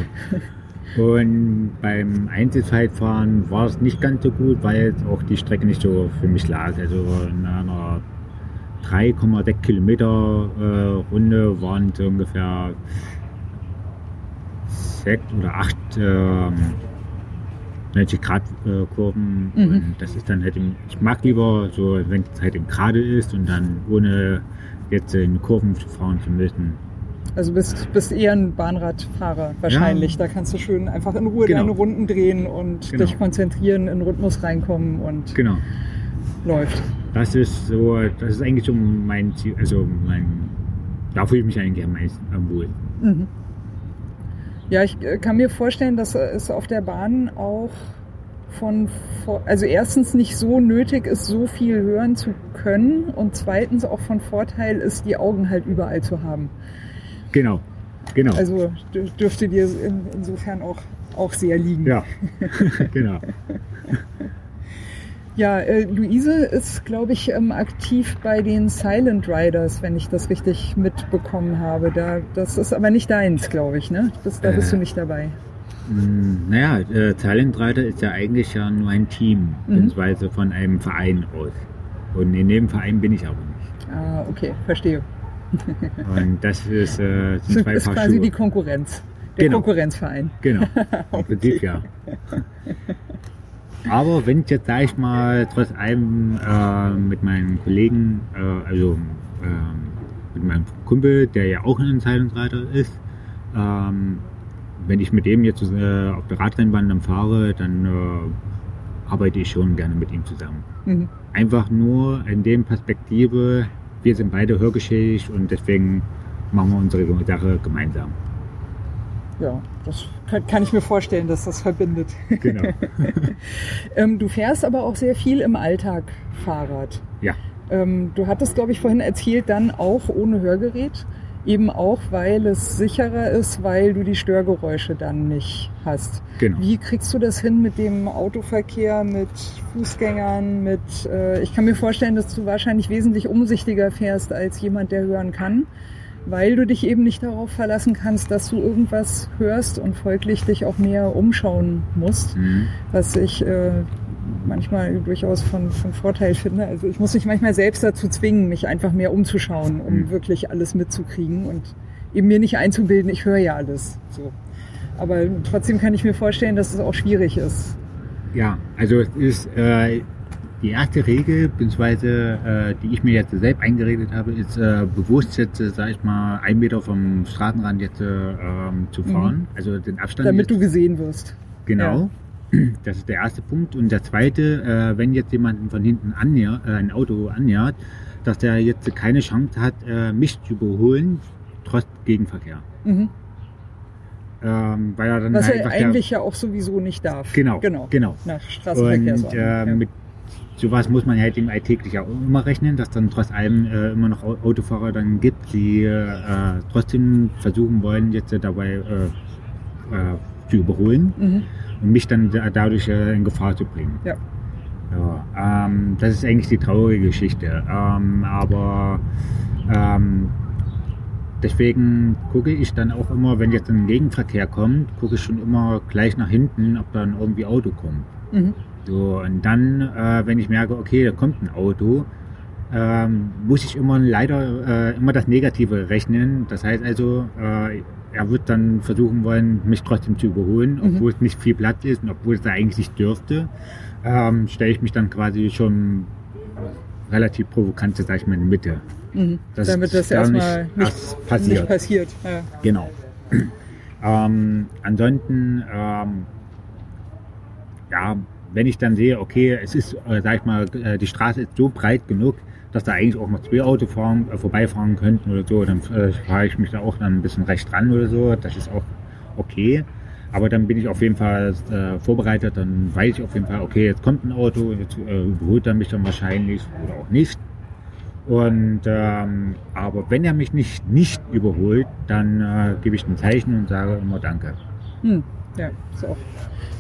Und beim Einzelzeitfahren war es nicht ganz so gut, weil auch die Strecke nicht so für mich lag. Also in einer 3,6 Kilometer äh, Runde waren es ungefähr sechs oder acht ähm, 90 Grad äh, Kurven Mhm. und das ist dann halt im, ich mag lieber so, wenn es halt im Gerade ist und dann ohne jetzt in Kurven fahren zu müssen. Also bist, bist eher ein Bahnradfahrer wahrscheinlich. Ja. Da kannst du schön einfach in Ruhe Genau. deine Runden drehen und Genau. dich konzentrieren, in Rhythmus reinkommen und Genau. läuft. Das ist so, das ist eigentlich so mein Ziel, also mein, da fühle ich mich eigentlich am meisten am wohl. Mhm. Ja, ich äh, kann mir vorstellen, dass es auf der Bahn auch von, also erstens nicht so nötig ist, so viel hören zu können und zweitens auch von Vorteil ist, die Augen halt überall zu haben. Genau, genau. Also dür- dürfte dir in, insofern auch, auch sehr liegen. ja, genau. Ja, äh, Luise ist, glaube ich, ähm, aktiv bei den Silent Riders, wenn ich das richtig mitbekommen habe. Da, das ist aber nicht deins, glaube ich, ne? Das, da bist Äh. du nicht dabei. Mm, Naja, äh, Silent Rider ist ja eigentlich ja nur ein Team, Mhm. beziehungsweise von einem Verein aus. Und in dem Verein bin ich aber nicht. Ah, okay, verstehe. Und das ist, äh, sind zwei ist Paar quasi Schuhe. die Konkurrenz. Der Genau. Konkurrenzverein. Genau, im Prinzip ja. Aber wenn ich jetzt, sag ich mal, trotz allem äh, mit meinen Kollegen, äh, also ähm, mit meinem Kumpel, der ja auch ein Silent-Reiter ist, ähm, wenn ich mit dem jetzt äh, auf der Radrennbahn dann fahre, dann äh, arbeite ich schon gerne mit ihm zusammen. Mhm. Einfach nur in dem Perspektive, wir sind beide hörgeschädigt und deswegen machen wir unsere Sache gemeinsam. Ja, das kann, kann ich mir vorstellen, dass das verbindet. Genau. Ähm, du fährst aber auch sehr viel im Alltag Fahrrad. Ja. Ähm, du hattest, glaube ich, vorhin erzählt, dann auch ohne Hörgerät. Eben auch, weil es sicherer ist, weil du die Störgeräusche dann nicht hast. Genau. Wie kriegst du das hin mit dem Autoverkehr, mit Fußgängern, mit, äh, ich kann mir vorstellen, dass du wahrscheinlich wesentlich umsichtiger fährst als jemand, der hören kann, weil du dich eben nicht darauf verlassen kannst, dass du irgendwas hörst und folglich dich auch mehr umschauen musst Mhm. was ich äh, manchmal durchaus von, von Vorteil finde. Also ich muss mich manchmal selbst dazu zwingen, mich einfach mehr umzuschauen, um Mhm. wirklich alles mitzukriegen und eben mir nicht einzubilden, ich höre ja alles. So. Aber trotzdem kann ich mir vorstellen, dass es auch schwierig ist. Ja, also es ist äh, die erste Regel, beziehungsweise äh, die ich mir jetzt selbst eingeredet habe, ist äh, bewusst jetzt, äh, sag ich mal, ein Meter vom Straßenrand jetzt äh, ähm, zu fahren. Also den Abstand. Damit jetzt, du gesehen wirst. Genau. Das ist der erste Punkt. Und der zweite, äh, wenn jetzt jemanden von hinten annähert, äh, ein Auto annähert, dass der jetzt keine Chance hat, mich zu überholen, trotz Gegenverkehr. Mhm. Ähm, weil er dann Was halt er einfach der- eigentlich ja auch sowieso nicht darf. Genau, Genau. genau. Nach Straßenverkehrsordnung. Und äh, ja. mit sowas muss man halt im alltäglich auch immer rechnen, dass dann trotz allem äh, immer noch Au- Autofahrer dann gibt, die äh, trotzdem versuchen wollen, jetzt äh, dabei äh, äh, zu überholen mhm. und mich dann da, dadurch äh, in Gefahr zu bringen. Ja. Ja, ähm, das ist eigentlich die traurige Geschichte. Ähm, aber ähm, deswegen gucke ich dann auch immer, wenn jetzt ein Gegenverkehr kommt, gucke ich schon immer gleich nach hinten, ob dann irgendwie Auto kommt. Mhm. So, und dann, äh, wenn ich merke, okay, da kommt ein Auto, ähm, muss ich immer leider äh, immer das Negative rechnen. Das heißt also, äh, er wird dann versuchen wollen, mich trotzdem zu überholen, Mhm. obwohl es nicht viel Platz ist und obwohl es da eigentlich nicht dürfte, ähm, stelle ich mich dann quasi schon relativ provokant, sag ich mal, in die Mitte. Mhm. Das Damit das erstmal nicht nicht, passiert. nicht passiert. Ja. Genau. ähm, ansonsten, ähm, ja, wenn ich dann sehe, okay, es ist, äh, sag ich mal, äh, die Straße ist so breit genug, dass da eigentlich auch noch zwei Autos fahren, äh, vorbeifahren könnten oder so, dann äh, fahre ich mich da auch dann ein bisschen rechts ran oder so. Das ist auch okay. Aber dann bin ich auf jeden Fall äh, vorbereitet, dann weiß ich auf jeden Fall, okay, jetzt kommt ein Auto, jetzt äh, überholt er mich dann wahrscheinlich oder auch nicht. Und ähm, aber wenn er mich nicht nicht überholt, dann äh, gebe ich ein Zeichen und sage immer Danke. Hm, ja, ist auch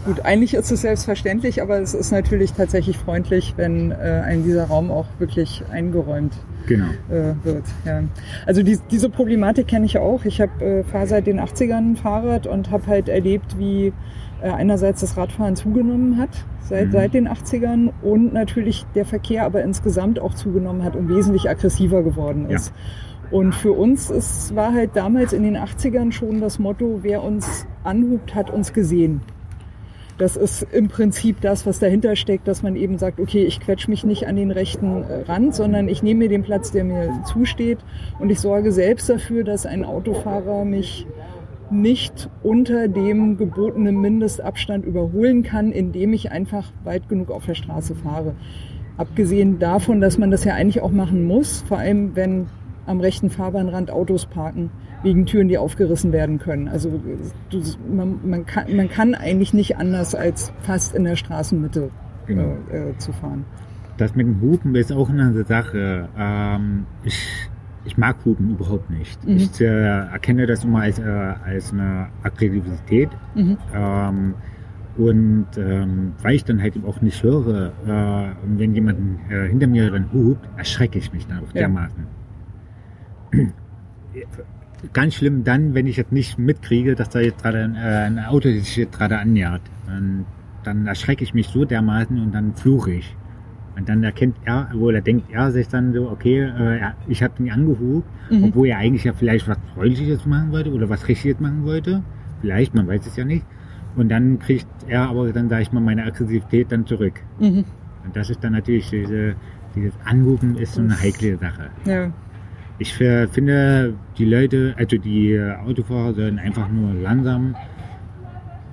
gut. Eigentlich ist es selbstverständlich, aber es ist natürlich tatsächlich freundlich, wenn äh, ein dieser Raum auch wirklich eingeräumt Genau. äh, wird. Ja. Also die, diese Problematik kenne ich auch. Ich habe äh, fahre seit den 80ern ein Fahrrad und habe halt erlebt, wie äh, einerseits das Radfahren zugenommen hat seit, Mhm. seit den 80ern und natürlich der Verkehr aber insgesamt auch zugenommen hat und wesentlich aggressiver geworden Ja. Und für uns ist, war halt damals in den 80ern schon das Motto, wer uns anhubt, hat uns gesehen. Das ist im Prinzip das, was dahinter steckt, dass man eben sagt, okay, ich quetsch mich nicht an den rechten äh, Rand, sondern ich nehme mir den Platz, der mir zusteht und ich sorge selbst dafür, dass ein Autofahrer mich nicht unter dem gebotenen Mindestabstand überholen kann, indem ich einfach weit genug auf der Straße fahre. Abgesehen davon, dass man das ja eigentlich auch machen muss, vor allem wenn am rechten Fahrbahnrand Autos parken, wegen Türen, die aufgerissen werden können. Also du, man, man, kann, man kann eigentlich nicht anders als fast in der Straßenmitte Genau. äh, äh, zu fahren. Das mit dem Hupen ist auch eine Sache. Ähm, ich, ich mag Hupen überhaupt nicht. Mhm. Ich äh, erkenne das immer als, äh, als eine Aggressivität. Mhm. Ähm, und ähm, weil ich dann halt eben auch nicht höre, äh, wenn jemand äh, hinter mir dann hupt, erschrecke ich mich dann auch Ja. dermaßen. Ganz schlimm dann, wenn ich jetzt nicht mitkriege, dass da jetzt gerade ein, äh, ein Auto sich jetzt gerade annähert. Und dann erschrecke ich mich so dermaßen und dann fluche ich. Und dann erkennt er, obwohl er denkt er sich dann so, okay, äh, ich habe ihn angehupt, Mhm. obwohl er eigentlich ja vielleicht was Freundliches machen wollte oder was Richtiges machen wollte. Vielleicht, man weiß es ja nicht. Und dann kriegt er aber dann, sage ich mal, meine Aggressivität dann zurück. Mhm. Und das ist dann natürlich diese, dieses Anrufen ist so eine heikle Sache. Ja. Ich finde, die Leute, also die äh, Autofahrer sollen einfach nur langsam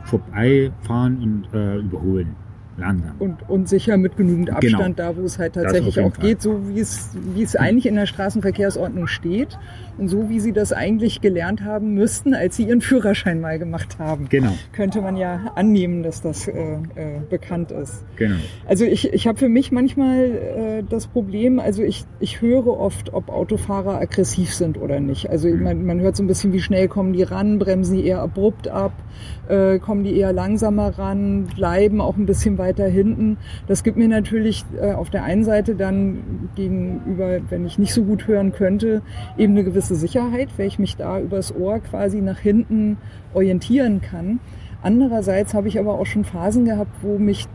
vorbeifahren und äh, überholen. Langsam. Und, und sicher mit genügend Abstand Genau. da, wo es halt tatsächlich auch Fall. geht, so wie es, wie es eigentlich in der Straßenverkehrsordnung steht so wie sie das eigentlich gelernt haben müssten, als sie ihren Führerschein mal gemacht haben. Genau, Könnte man ja annehmen, dass das äh, äh, bekannt ist. genau. Also ich, ich habe für mich manchmal äh, das Problem, also ich, ich höre oft, ob Autofahrer aggressiv sind oder nicht. Also Mhm. man, man hört so ein bisschen, wie schnell kommen die ran, bremsen die eher abrupt ab, äh, kommen die eher langsamer ran, bleiben auch ein bisschen weiter hinten. Das gibt mir natürlich äh, auf der einen Seite dann gegenüber, wenn ich nicht so gut hören könnte, eben eine gewisse Sicherheit, weil ich mich da übers Ohr quasi nach hinten orientieren kann. Andererseits habe ich aber auch schon Phasen gehabt, wo mich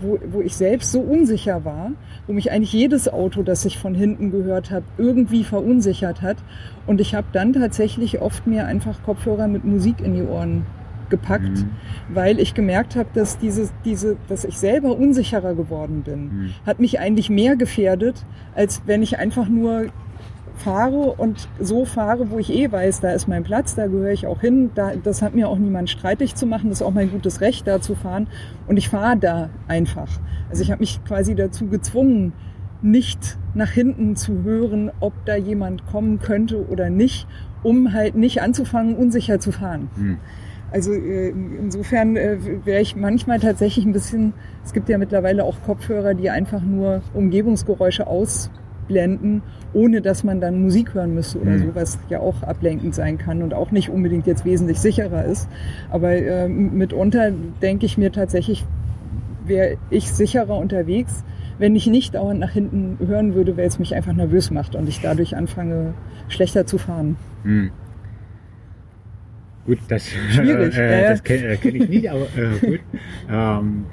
wo, wo ich selbst so unsicher war, wo mich eigentlich jedes Auto, das ich von hinten gehört habe, irgendwie verunsichert hat. Und ich habe dann tatsächlich oft mir einfach Kopfhörer mit Musik in die Ohren gepackt, Mhm. weil ich gemerkt habe, dass diese, diese, dass ich selber unsicherer geworden bin, Mhm. hat mich eigentlich mehr gefährdet, als wenn ich einfach nur fahre und so fahre, wo ich eh weiß, da ist mein Platz, da gehöre ich auch hin. Da, das hat mir auch niemand streitig zu machen, das ist auch mein gutes Recht, da zu fahren. Und ich fahre da einfach. Also ich habe mich quasi dazu gezwungen, nicht nach hinten zu hören, ob da jemand kommen könnte oder nicht, um halt nicht anzufangen, unsicher zu fahren. Mhm. Also äh, insofern äh, wäre ich manchmal tatsächlich ein bisschen, es gibt ja mittlerweile auch Kopfhörer, die einfach nur Umgebungsgeräusche ausblenden, ohne dass man dann Musik hören müsste oder Mhm. so, was ja auch ablenkend sein kann und auch nicht unbedingt jetzt wesentlich sicherer ist. Aber äh, mitunter denke ich mir tatsächlich, wäre ich sicherer unterwegs, wenn ich nicht dauernd nach hinten hören würde, weil es mich einfach nervös macht und ich dadurch anfange, schlechter zu fahren. Hm. Gut, das, Schwierig, äh, ja. das kenne äh, kenn ich nicht, aber äh, gut. Ähm,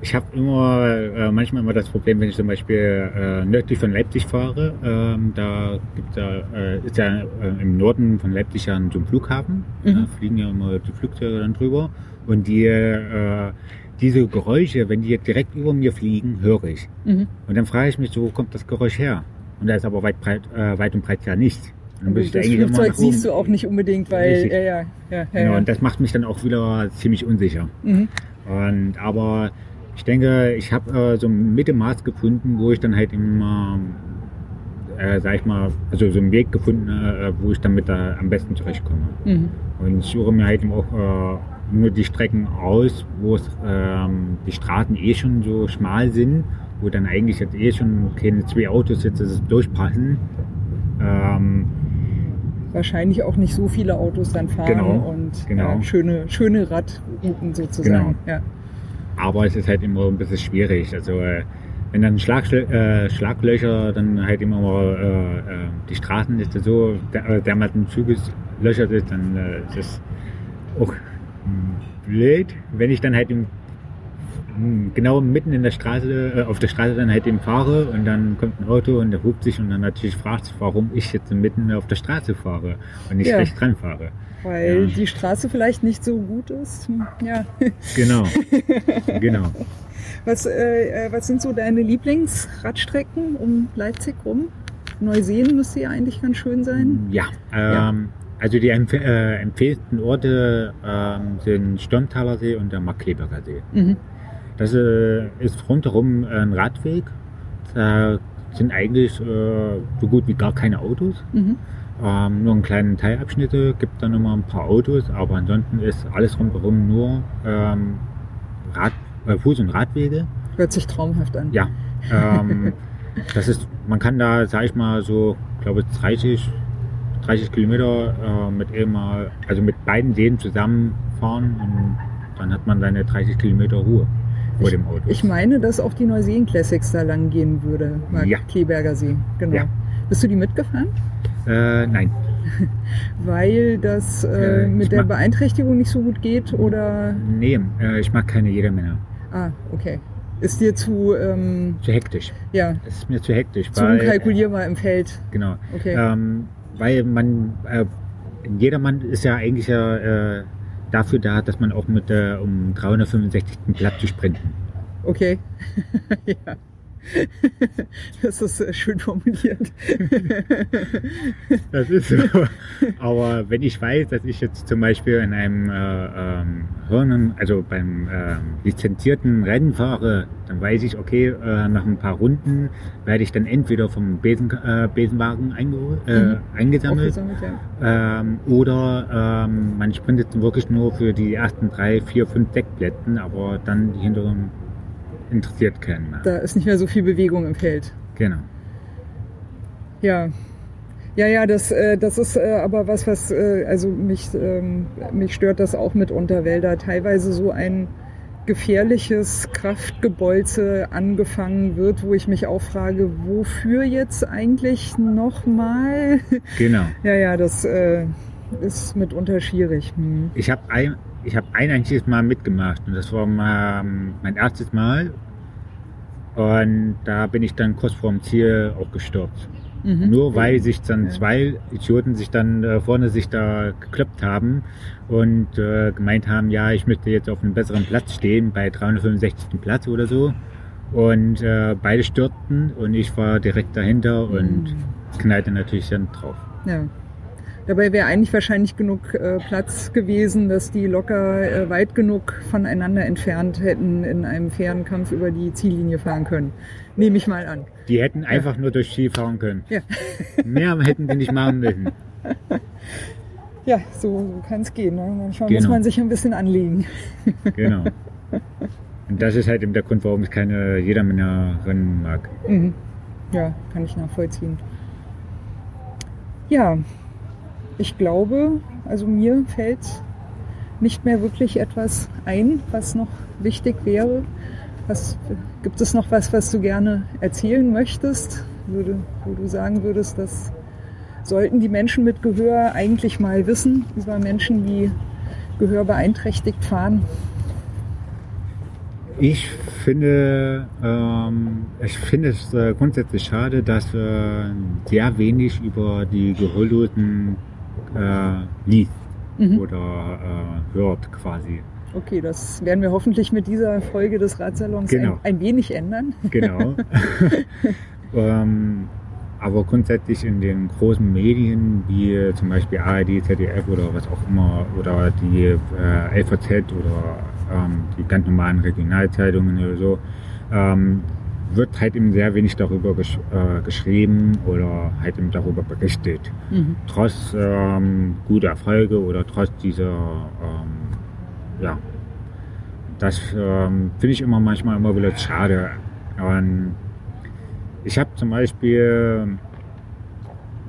ich habe immer, äh, manchmal immer das Problem, wenn ich zum Beispiel äh, nördlich von Leipzig fahre, ähm, da gibt's ja, äh, ist ja äh, im Norden von Leipzig ja so ein Flughafen, Mhm. da fliegen ja immer die Flugzeuge dann drüber und die, äh, diese Geräusche, wenn die jetzt direkt über mir fliegen, höre ich. Mhm. Und dann frage ich mich so, wo kommt das Geräusch her? Und da ist aber weit, breit, äh, weit und breit ja nicht. Und dann das eigentlich Flugzeug siehst du auch nicht unbedingt, weil Richtig. ja, ja, ja, ja, Genau, ja. und das macht mich dann auch wieder ziemlich unsicher. Mhm. Und aber ich denke, ich habe äh, so ein Mittelmaß gefunden, wo ich dann halt immer, äh, sag ich mal, also so einen Weg gefunden, äh, wo ich damit da am besten zurechtkomme. Mhm. Und ich suche mir halt eben auch äh, nur die Strecken aus, wo ähm, die Straßen eh schon so schmal sind, wo dann eigentlich jetzt eh schon keine zwei Autos jetzt durchpassen. Ähm, Wahrscheinlich auch nicht so viele Autos dann fahren Genau, und genau. Ja, schöne, schöne Radrouten sozusagen. Ja. Aber es ist halt immer ein bisschen schwierig. Also äh, wenn dann Schlagschl äh, Schlaglöcher dann halt immer äh, äh, die Straßen ist so der, äh, dermaßen zugelöchert ist, dann äh, ist es auch hm, blöd, wenn ich dann halt im, hm, genau mitten in der Straße, auf der Straße dann halt eben fahre und dann kommt ein Auto und der hupt sich und dann natürlich fragt, warum ich jetzt mitten auf der Straße fahre und nicht Ja. rechts dran fahre. Weil Ja. die Straße vielleicht nicht so gut ist. Hm, Ja. Genau, genau. Was, äh, äh, was sind so deine Lieblingsradstrecken um Leipzig rum? Neuseen müsste ja eigentlich ganz schön sein. Ja, ähm, also die empf äh, empfehlten Orte ähm, sind Stontaler See und der Markkleberger See. Mhm. Das äh, ist rundherum ein Radweg. Da sind eigentlich äh, so gut wie gar keine Autos. Mhm. Ähm, nur in kleinen Teilabschnitte gibt dann immer ein paar Autos, aber ansonsten ist alles rundherum nur ähm, Rad, äh, Fuß- und Radwege. Hört sich traumhaft an. Ja, ähm, das ist, man kann da, sag ich mal, so, glaube ich, 30, 30 Kilometer äh, mit immer, also mit beiden Seen zusammenfahren und dann hat man seine 30 Kilometer Ruhe vor dem Auto. Ich meine, dass auch die Neuseen Classics da lang gehen würde, Mark Ja. Kleberger See. Genau. Ja. Bist du die mitgefahren? Äh, nein, Weil das äh, Äh, mit der mach- Beeinträchtigung nicht so gut geht oder. nee, äh, ich mag keine Jedermänner. Ah, okay. Ist dir zu, ähm, Zu hektisch. ja, Es ist mir zu hektisch. zu weil, unkalkulierbar im Feld. Genau. Okay. Ähm, weil man, äh, jedermann ist ja eigentlich ja äh, dafür da, dass man auch mit äh, um 365. Platz zu sprinten. Okay. ja. Das ist äh, schön formuliert. Das ist so. Aber wenn ich weiß, dass ich jetzt zum Beispiel in einem äh, ähm, Hirnen, also beim ähm, lizenzierten Rennen fahre, dann weiß ich, okay, äh, nach ein paar Runden werde ich dann entweder vom Besen, äh, Besenwagen äh, Mhm. eingesammelt ja. Ähm, oder ähm, man sprintet wirklich nur für die ersten drei, vier, fünf Deckplätzen, aber dann die hinteren interessiert keinen mehr. Da ist nicht mehr so viel Bewegung im Feld. Genau. Ja. Ja, ja, das, äh, das ist äh, aber was, was, äh, also mich, ähm, mich stört das auch mitunter, weil da teilweise so ein gefährliches Kraftgebolze angefangen wird, wo ich mich auch frage, wofür jetzt eigentlich nochmal? Genau. ja, ja, das äh, ist mitunter schwierig. Hm. Ich habe ein, ich hab ein einziges Mal mitgemacht und das war mal, ähm, mein erstes Mal. Und da bin ich dann kurz vorm Ziel auch gestürzt. Mhm. Nur weil sich dann zwei Idioten sich dann äh, vorne sich da gekloppt haben und äh, gemeint haben, ja, ich möchte jetzt auf einem besseren Platz stehen, bei 365. Platz oder so. Und äh, beide stürzten und ich war direkt dahinter und Mhm. knallte natürlich dann drauf. Ja. Dabei wäre eigentlich wahrscheinlich genug äh, Platz gewesen, dass die locker äh, weit genug voneinander entfernt hätten in einem fairen Kampf über die Ziellinie fahren können. Nehme ich mal an. Die hätten einfach nur durch Ski fahren können. Ja. Mehr hätten die nicht machen müssen. Ja, so, so kann es gehen. Ne? Manchmal muss Genau. man sich ein bisschen anlegen. Genau. Und das ist halt eben der Grund, warum ich keine Jedermännerin mag. Mhm. Ja, kann ich nachvollziehen. Ja, ich glaube, also mir fällt nicht mehr wirklich etwas ein, was noch wichtig wäre. Was, gibt es noch was, was du gerne erzählen möchtest, würde, wo du sagen würdest, das sollten die Menschen mit Gehör eigentlich mal wissen über Menschen, die Gehör beeinträchtigt fahren? Ich finde, ähm, ich finde es äh, grundsätzlich schade, dass äh, sehr wenig über die Gehörlosen äh, liest Mhm. oder äh, hört quasi. Okay, das werden wir hoffentlich mit dieser Folge des Radsalons Genau. ein, ein wenig ändern. Genau. ähm, aber grundsätzlich in den großen Medien, wie zum Beispiel ARD, ZDF oder was auch immer, oder die äh, LVZ oder ähm, die ganz normalen Regionalzeitungen oder so, ähm, wird halt eben sehr wenig darüber gesch äh, geschrieben oder halt eben darüber berichtet. Mhm. Trotz ähm, guter Erfolge oder trotz dieser, ähm, ja, das ähm, finde ich immer manchmal immer wieder schade. Und ich habe zum Beispiel,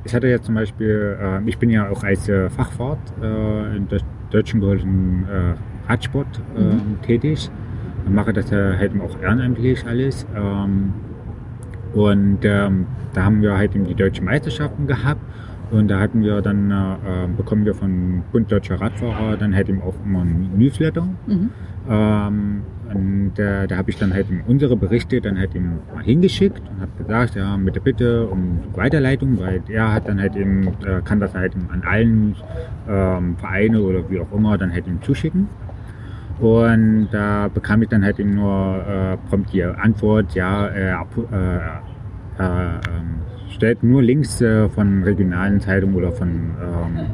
ich hatte jetzt zum Beispiel, äh, ich bin ja auch als äh, Fachwart äh, in der deutschen geholfen äh, Radsport äh, Mhm. tätig und mache das halt auch ehrenamtlich alles. Ähm, und ähm, da haben wir halt eben die deutschen Meisterschaften gehabt und da hatten wir dann, äh, bekommen wir von Bund Deutscher Radfahrer dann halt eben auch immer ein Newsletter. Mhm. Ähm, und äh, da habe ich dann halt eben unsere Berichte dann halt eben mal hingeschickt und habe gesagt, ja, mit der Bitte um Weiterleitung, weil er hat dann halt eben, äh, kann das halt eben an allen ähm, Vereine oder wie auch immer dann halt eben zuschicken. Und da bekam ich dann halt eben nur äh, prompt die Antwort, ja, äh, äh, äh, ähm, stellt nur Links äh, von regionalen Zeitungen oder von, ähm,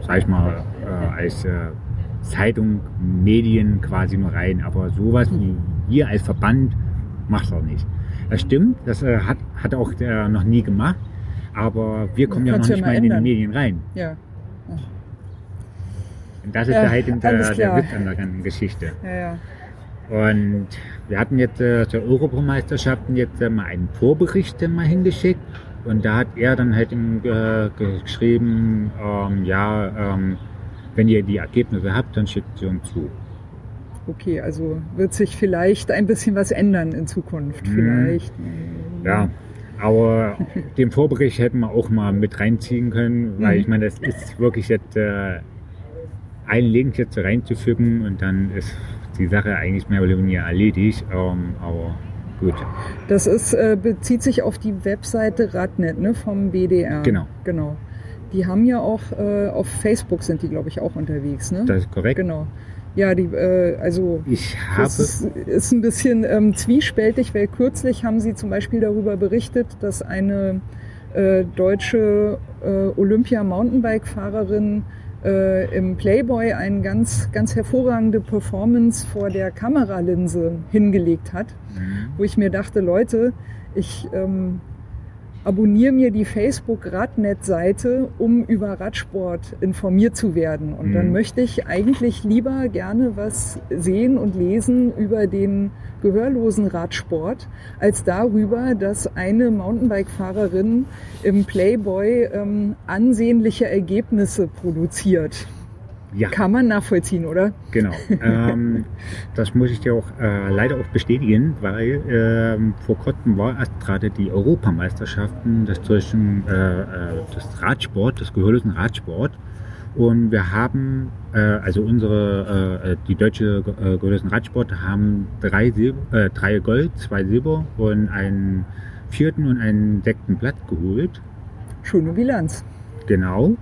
sag ich mal, äh, als äh, Zeitung, Medien quasi nur rein. Aber sowas wie wir als Verband macht auch nicht. Das stimmt, das äh, hat, hat auch äh, noch nie gemacht. Aber wir kommen ja noch nicht mal mal in die ändern. Medien rein. Ja, Und das ist Ja, halt der, der. Witz an der ganzen Geschichte. ja, ja. Und wir hatten jetzt äh, zur Europameisterschaften jetzt äh, mal einen Vorbericht äh, mal hingeschickt. Und da hat er dann halt ihm, äh, geschrieben, ähm, ja, ähm, wenn ihr die Ergebnisse habt, dann schickt sie uns zu. Okay, also wird sich vielleicht ein bisschen was ändern in Zukunft. Mhm. Vielleicht. Ja, aber den Vorbericht hätten wir auch mal mit reinziehen können, weil Mhm. ich meine, das ist wirklich jetzt äh, einen Link jetzt reinzufügen und dann ist die Sache eigentlich mehr oder weniger erledigt. Ähm, aber gut. Das ist, äh, bezieht sich auf die Webseite Radnet ne, vom BDR. Genau. Genau. Die haben ja auch äh, auf Facebook sind die, glaube ich, auch unterwegs. Ne? Das ist korrekt. Genau. Ja, die, äh, also Ich habe. das ist, ist ein bisschen ähm, zwiespältig, weil kürzlich haben sie zum Beispiel darüber berichtet, dass eine äh, deutsche äh, Olympia-Mountainbike-Fahrerin äh, im Playboy eine ganz, ganz hervorragende Performance vor der Kameralinse hingelegt hat Mhm. wo ich mir dachte, Leute, ich ähm, abonniere mir die Facebook-Radnet-Seite, um über Radsport informiert zu werden. Und dann Mhm. möchte ich eigentlich lieber gerne was sehen und lesen über den gehörlosen Radsport, als darüber, dass eine Mountainbike-Fahrerin im Playboy ähm, ansehnliche Ergebnisse produziert. Ja, Kann man nachvollziehen, oder? genau. ähm, das muss ich dir auch äh, leider auch bestätigen, weil ähm, vor kurzem war erst gerade die Europameisterschaften des deutschen äh, äh, des Radsport, des gehörlosen Radsport. Und wir haben, äh, also unsere, äh, äh, die deutsche äh, gehörlosen Radsport haben drei, Sil äh, drei Gold, zwei Silber und einen vierten und einen sechsten Platz geholt. Schöne Bilanz. Genau.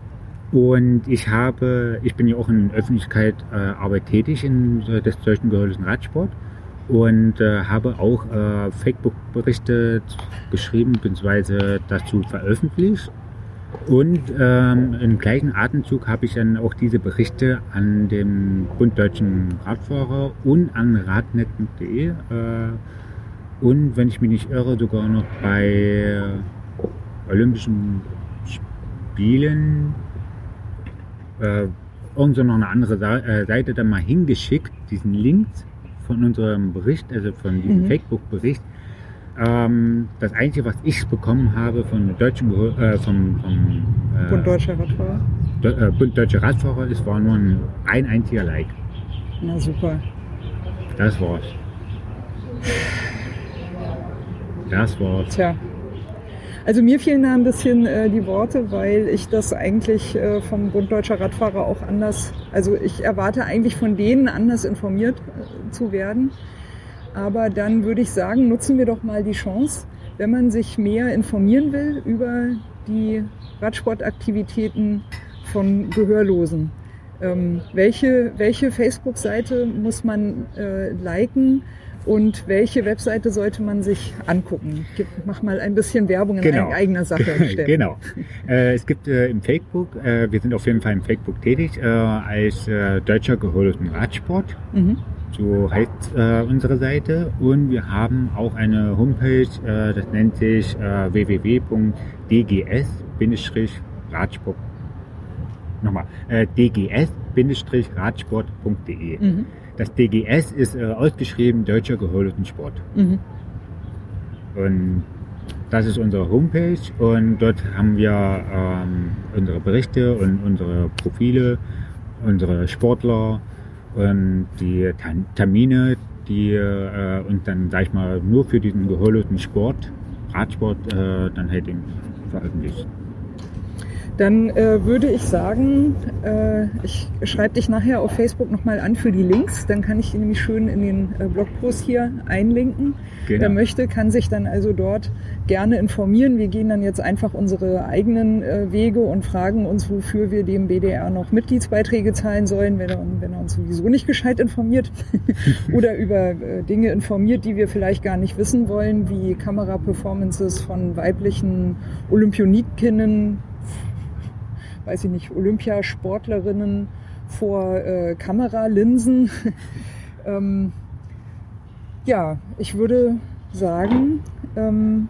Und ich habe, ich bin ja auch in Öffentlichkeit äh, Arbeit tätig in äh, des deutschen gehörlosen Radsport und äh, habe auch äh, Facebook-Berichte geschrieben bzw. dazu veröffentlicht. Und ähm, im gleichen Atemzug habe ich dann auch diese Berichte an den Bund Deutschen Radfahrer und an radnet.de äh, und wenn ich mich nicht irre, sogar noch bei Olympischen Spielen äh, irgend so noch eine andere äh, Seite dann mal hingeschickt, diesen Link von unserem Bericht, also von diesem Mhm. Facebook-Bericht. Ähm, das Einzige, was ich bekommen habe von deutschen, äh, vom, vom äh, Bund Deutscher Radfahrer. De- äh, Bund Deutscher Radfahrer, es war nur ein, ein einziger Like. Na super. Das war's. Das war's. Tja. Also mir fehlen da ein bisschen äh, die Worte, weil ich das eigentlich äh, vom Bund Deutscher Radfahrer auch anders, also ich erwarte eigentlich von denen anders informiert äh, zu werden. Aber dann würde ich sagen, nutzen wir doch mal die Chance, wenn man sich mehr informieren will über die Radsportaktivitäten von Gehörlosen. Ähm, welche welche Facebook-Seite muss man äh, liken und welche Webseite sollte man sich angucken? Gib, mach mal ein bisschen Werbung in Genau. eigener Sache. Genau. Äh, es gibt äh, im Facebook, äh, wir sind auf jeden Fall im Facebook tätig, äh, als äh, deutscher gehörlosen Radsport. Mhm. So heißt äh, unsere Seite. Und wir haben auch eine Homepage, das nennt sich www.dgs-radsport. Nochmal, dgs-radsport.de. Mhm. Das DGS ist äh, ausgeschrieben Deutscher Gehörlosen Sport. Mhm. Und das ist unsere Homepage und dort haben wir ähm, unsere Berichte und unsere Profile, unsere Sportler und die Ter- Termine, die äh, uns dann, sag ich mal, nur für diesen gehörlosen Sport, Radsport, äh, dann halt eben veröffentlicht. Dann äh, würde ich sagen, äh, ich schreibe dich nachher auf Facebook nochmal an für die Links. Dann kann ich die nämlich schön in den äh, Blogpost hier einlinken. Genau. Wer möchte, kann sich dann also dort gerne informieren. Wir gehen dann jetzt einfach unsere eigenen äh, Wege und fragen uns, wofür wir dem BDR noch Mitgliedsbeiträge zahlen sollen, wenn er, wenn er uns sowieso nicht gescheit informiert oder über äh, Dinge informiert, die wir vielleicht gar nicht wissen wollen, wie Kameraperformances von weiblichen Olympionikinnen, weiß ich nicht, Olympiasportlerinnen vor äh, Kameralinsen. ähm, ja, ich würde sagen, ähm,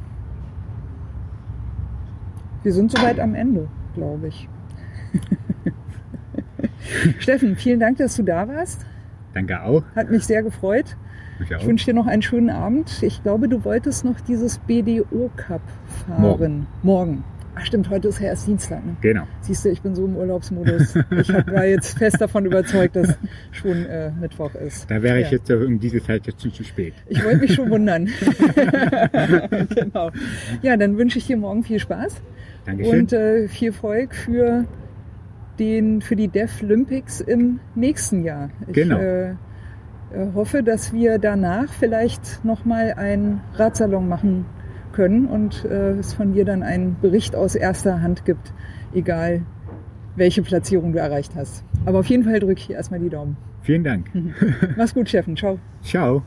wir sind soweit am Ende, glaube ich. Steffen, vielen Dank, dass du da warst. Danke auch. Hat mich sehr gefreut. Auch. Ich wünsche dir noch einen schönen Abend. Ich glaube, du wolltest noch dieses BDO Cup fahren. Morgen. Morgen. Ach stimmt, heute ist ja erst Dienstag. Ne? Genau. Siehst du, ich bin so im Urlaubsmodus. Ich war jetzt fest davon überzeugt, dass schon äh, Mittwoch ist. Da wäre ich Ja. jetzt um diese Zeit jetzt schon zu spät. Ich wollte mich schon wundern. genau. Ja, dann wünsche ich dir morgen viel Spaß Dankeschön. und äh, viel Erfolg für, den, für die Deaf Olympics im nächsten Jahr. Ich Genau. äh, hoffe, dass wir danach vielleicht nochmal einen Radsalon machen können und äh, es von dir dann einen Bericht aus erster Hand gibt, egal welche Platzierung du erreicht hast. Aber auf jeden Fall drücke ich erstmal die Daumen. Vielen Dank. Mach's gut, Steffen. Ciao. Ciao.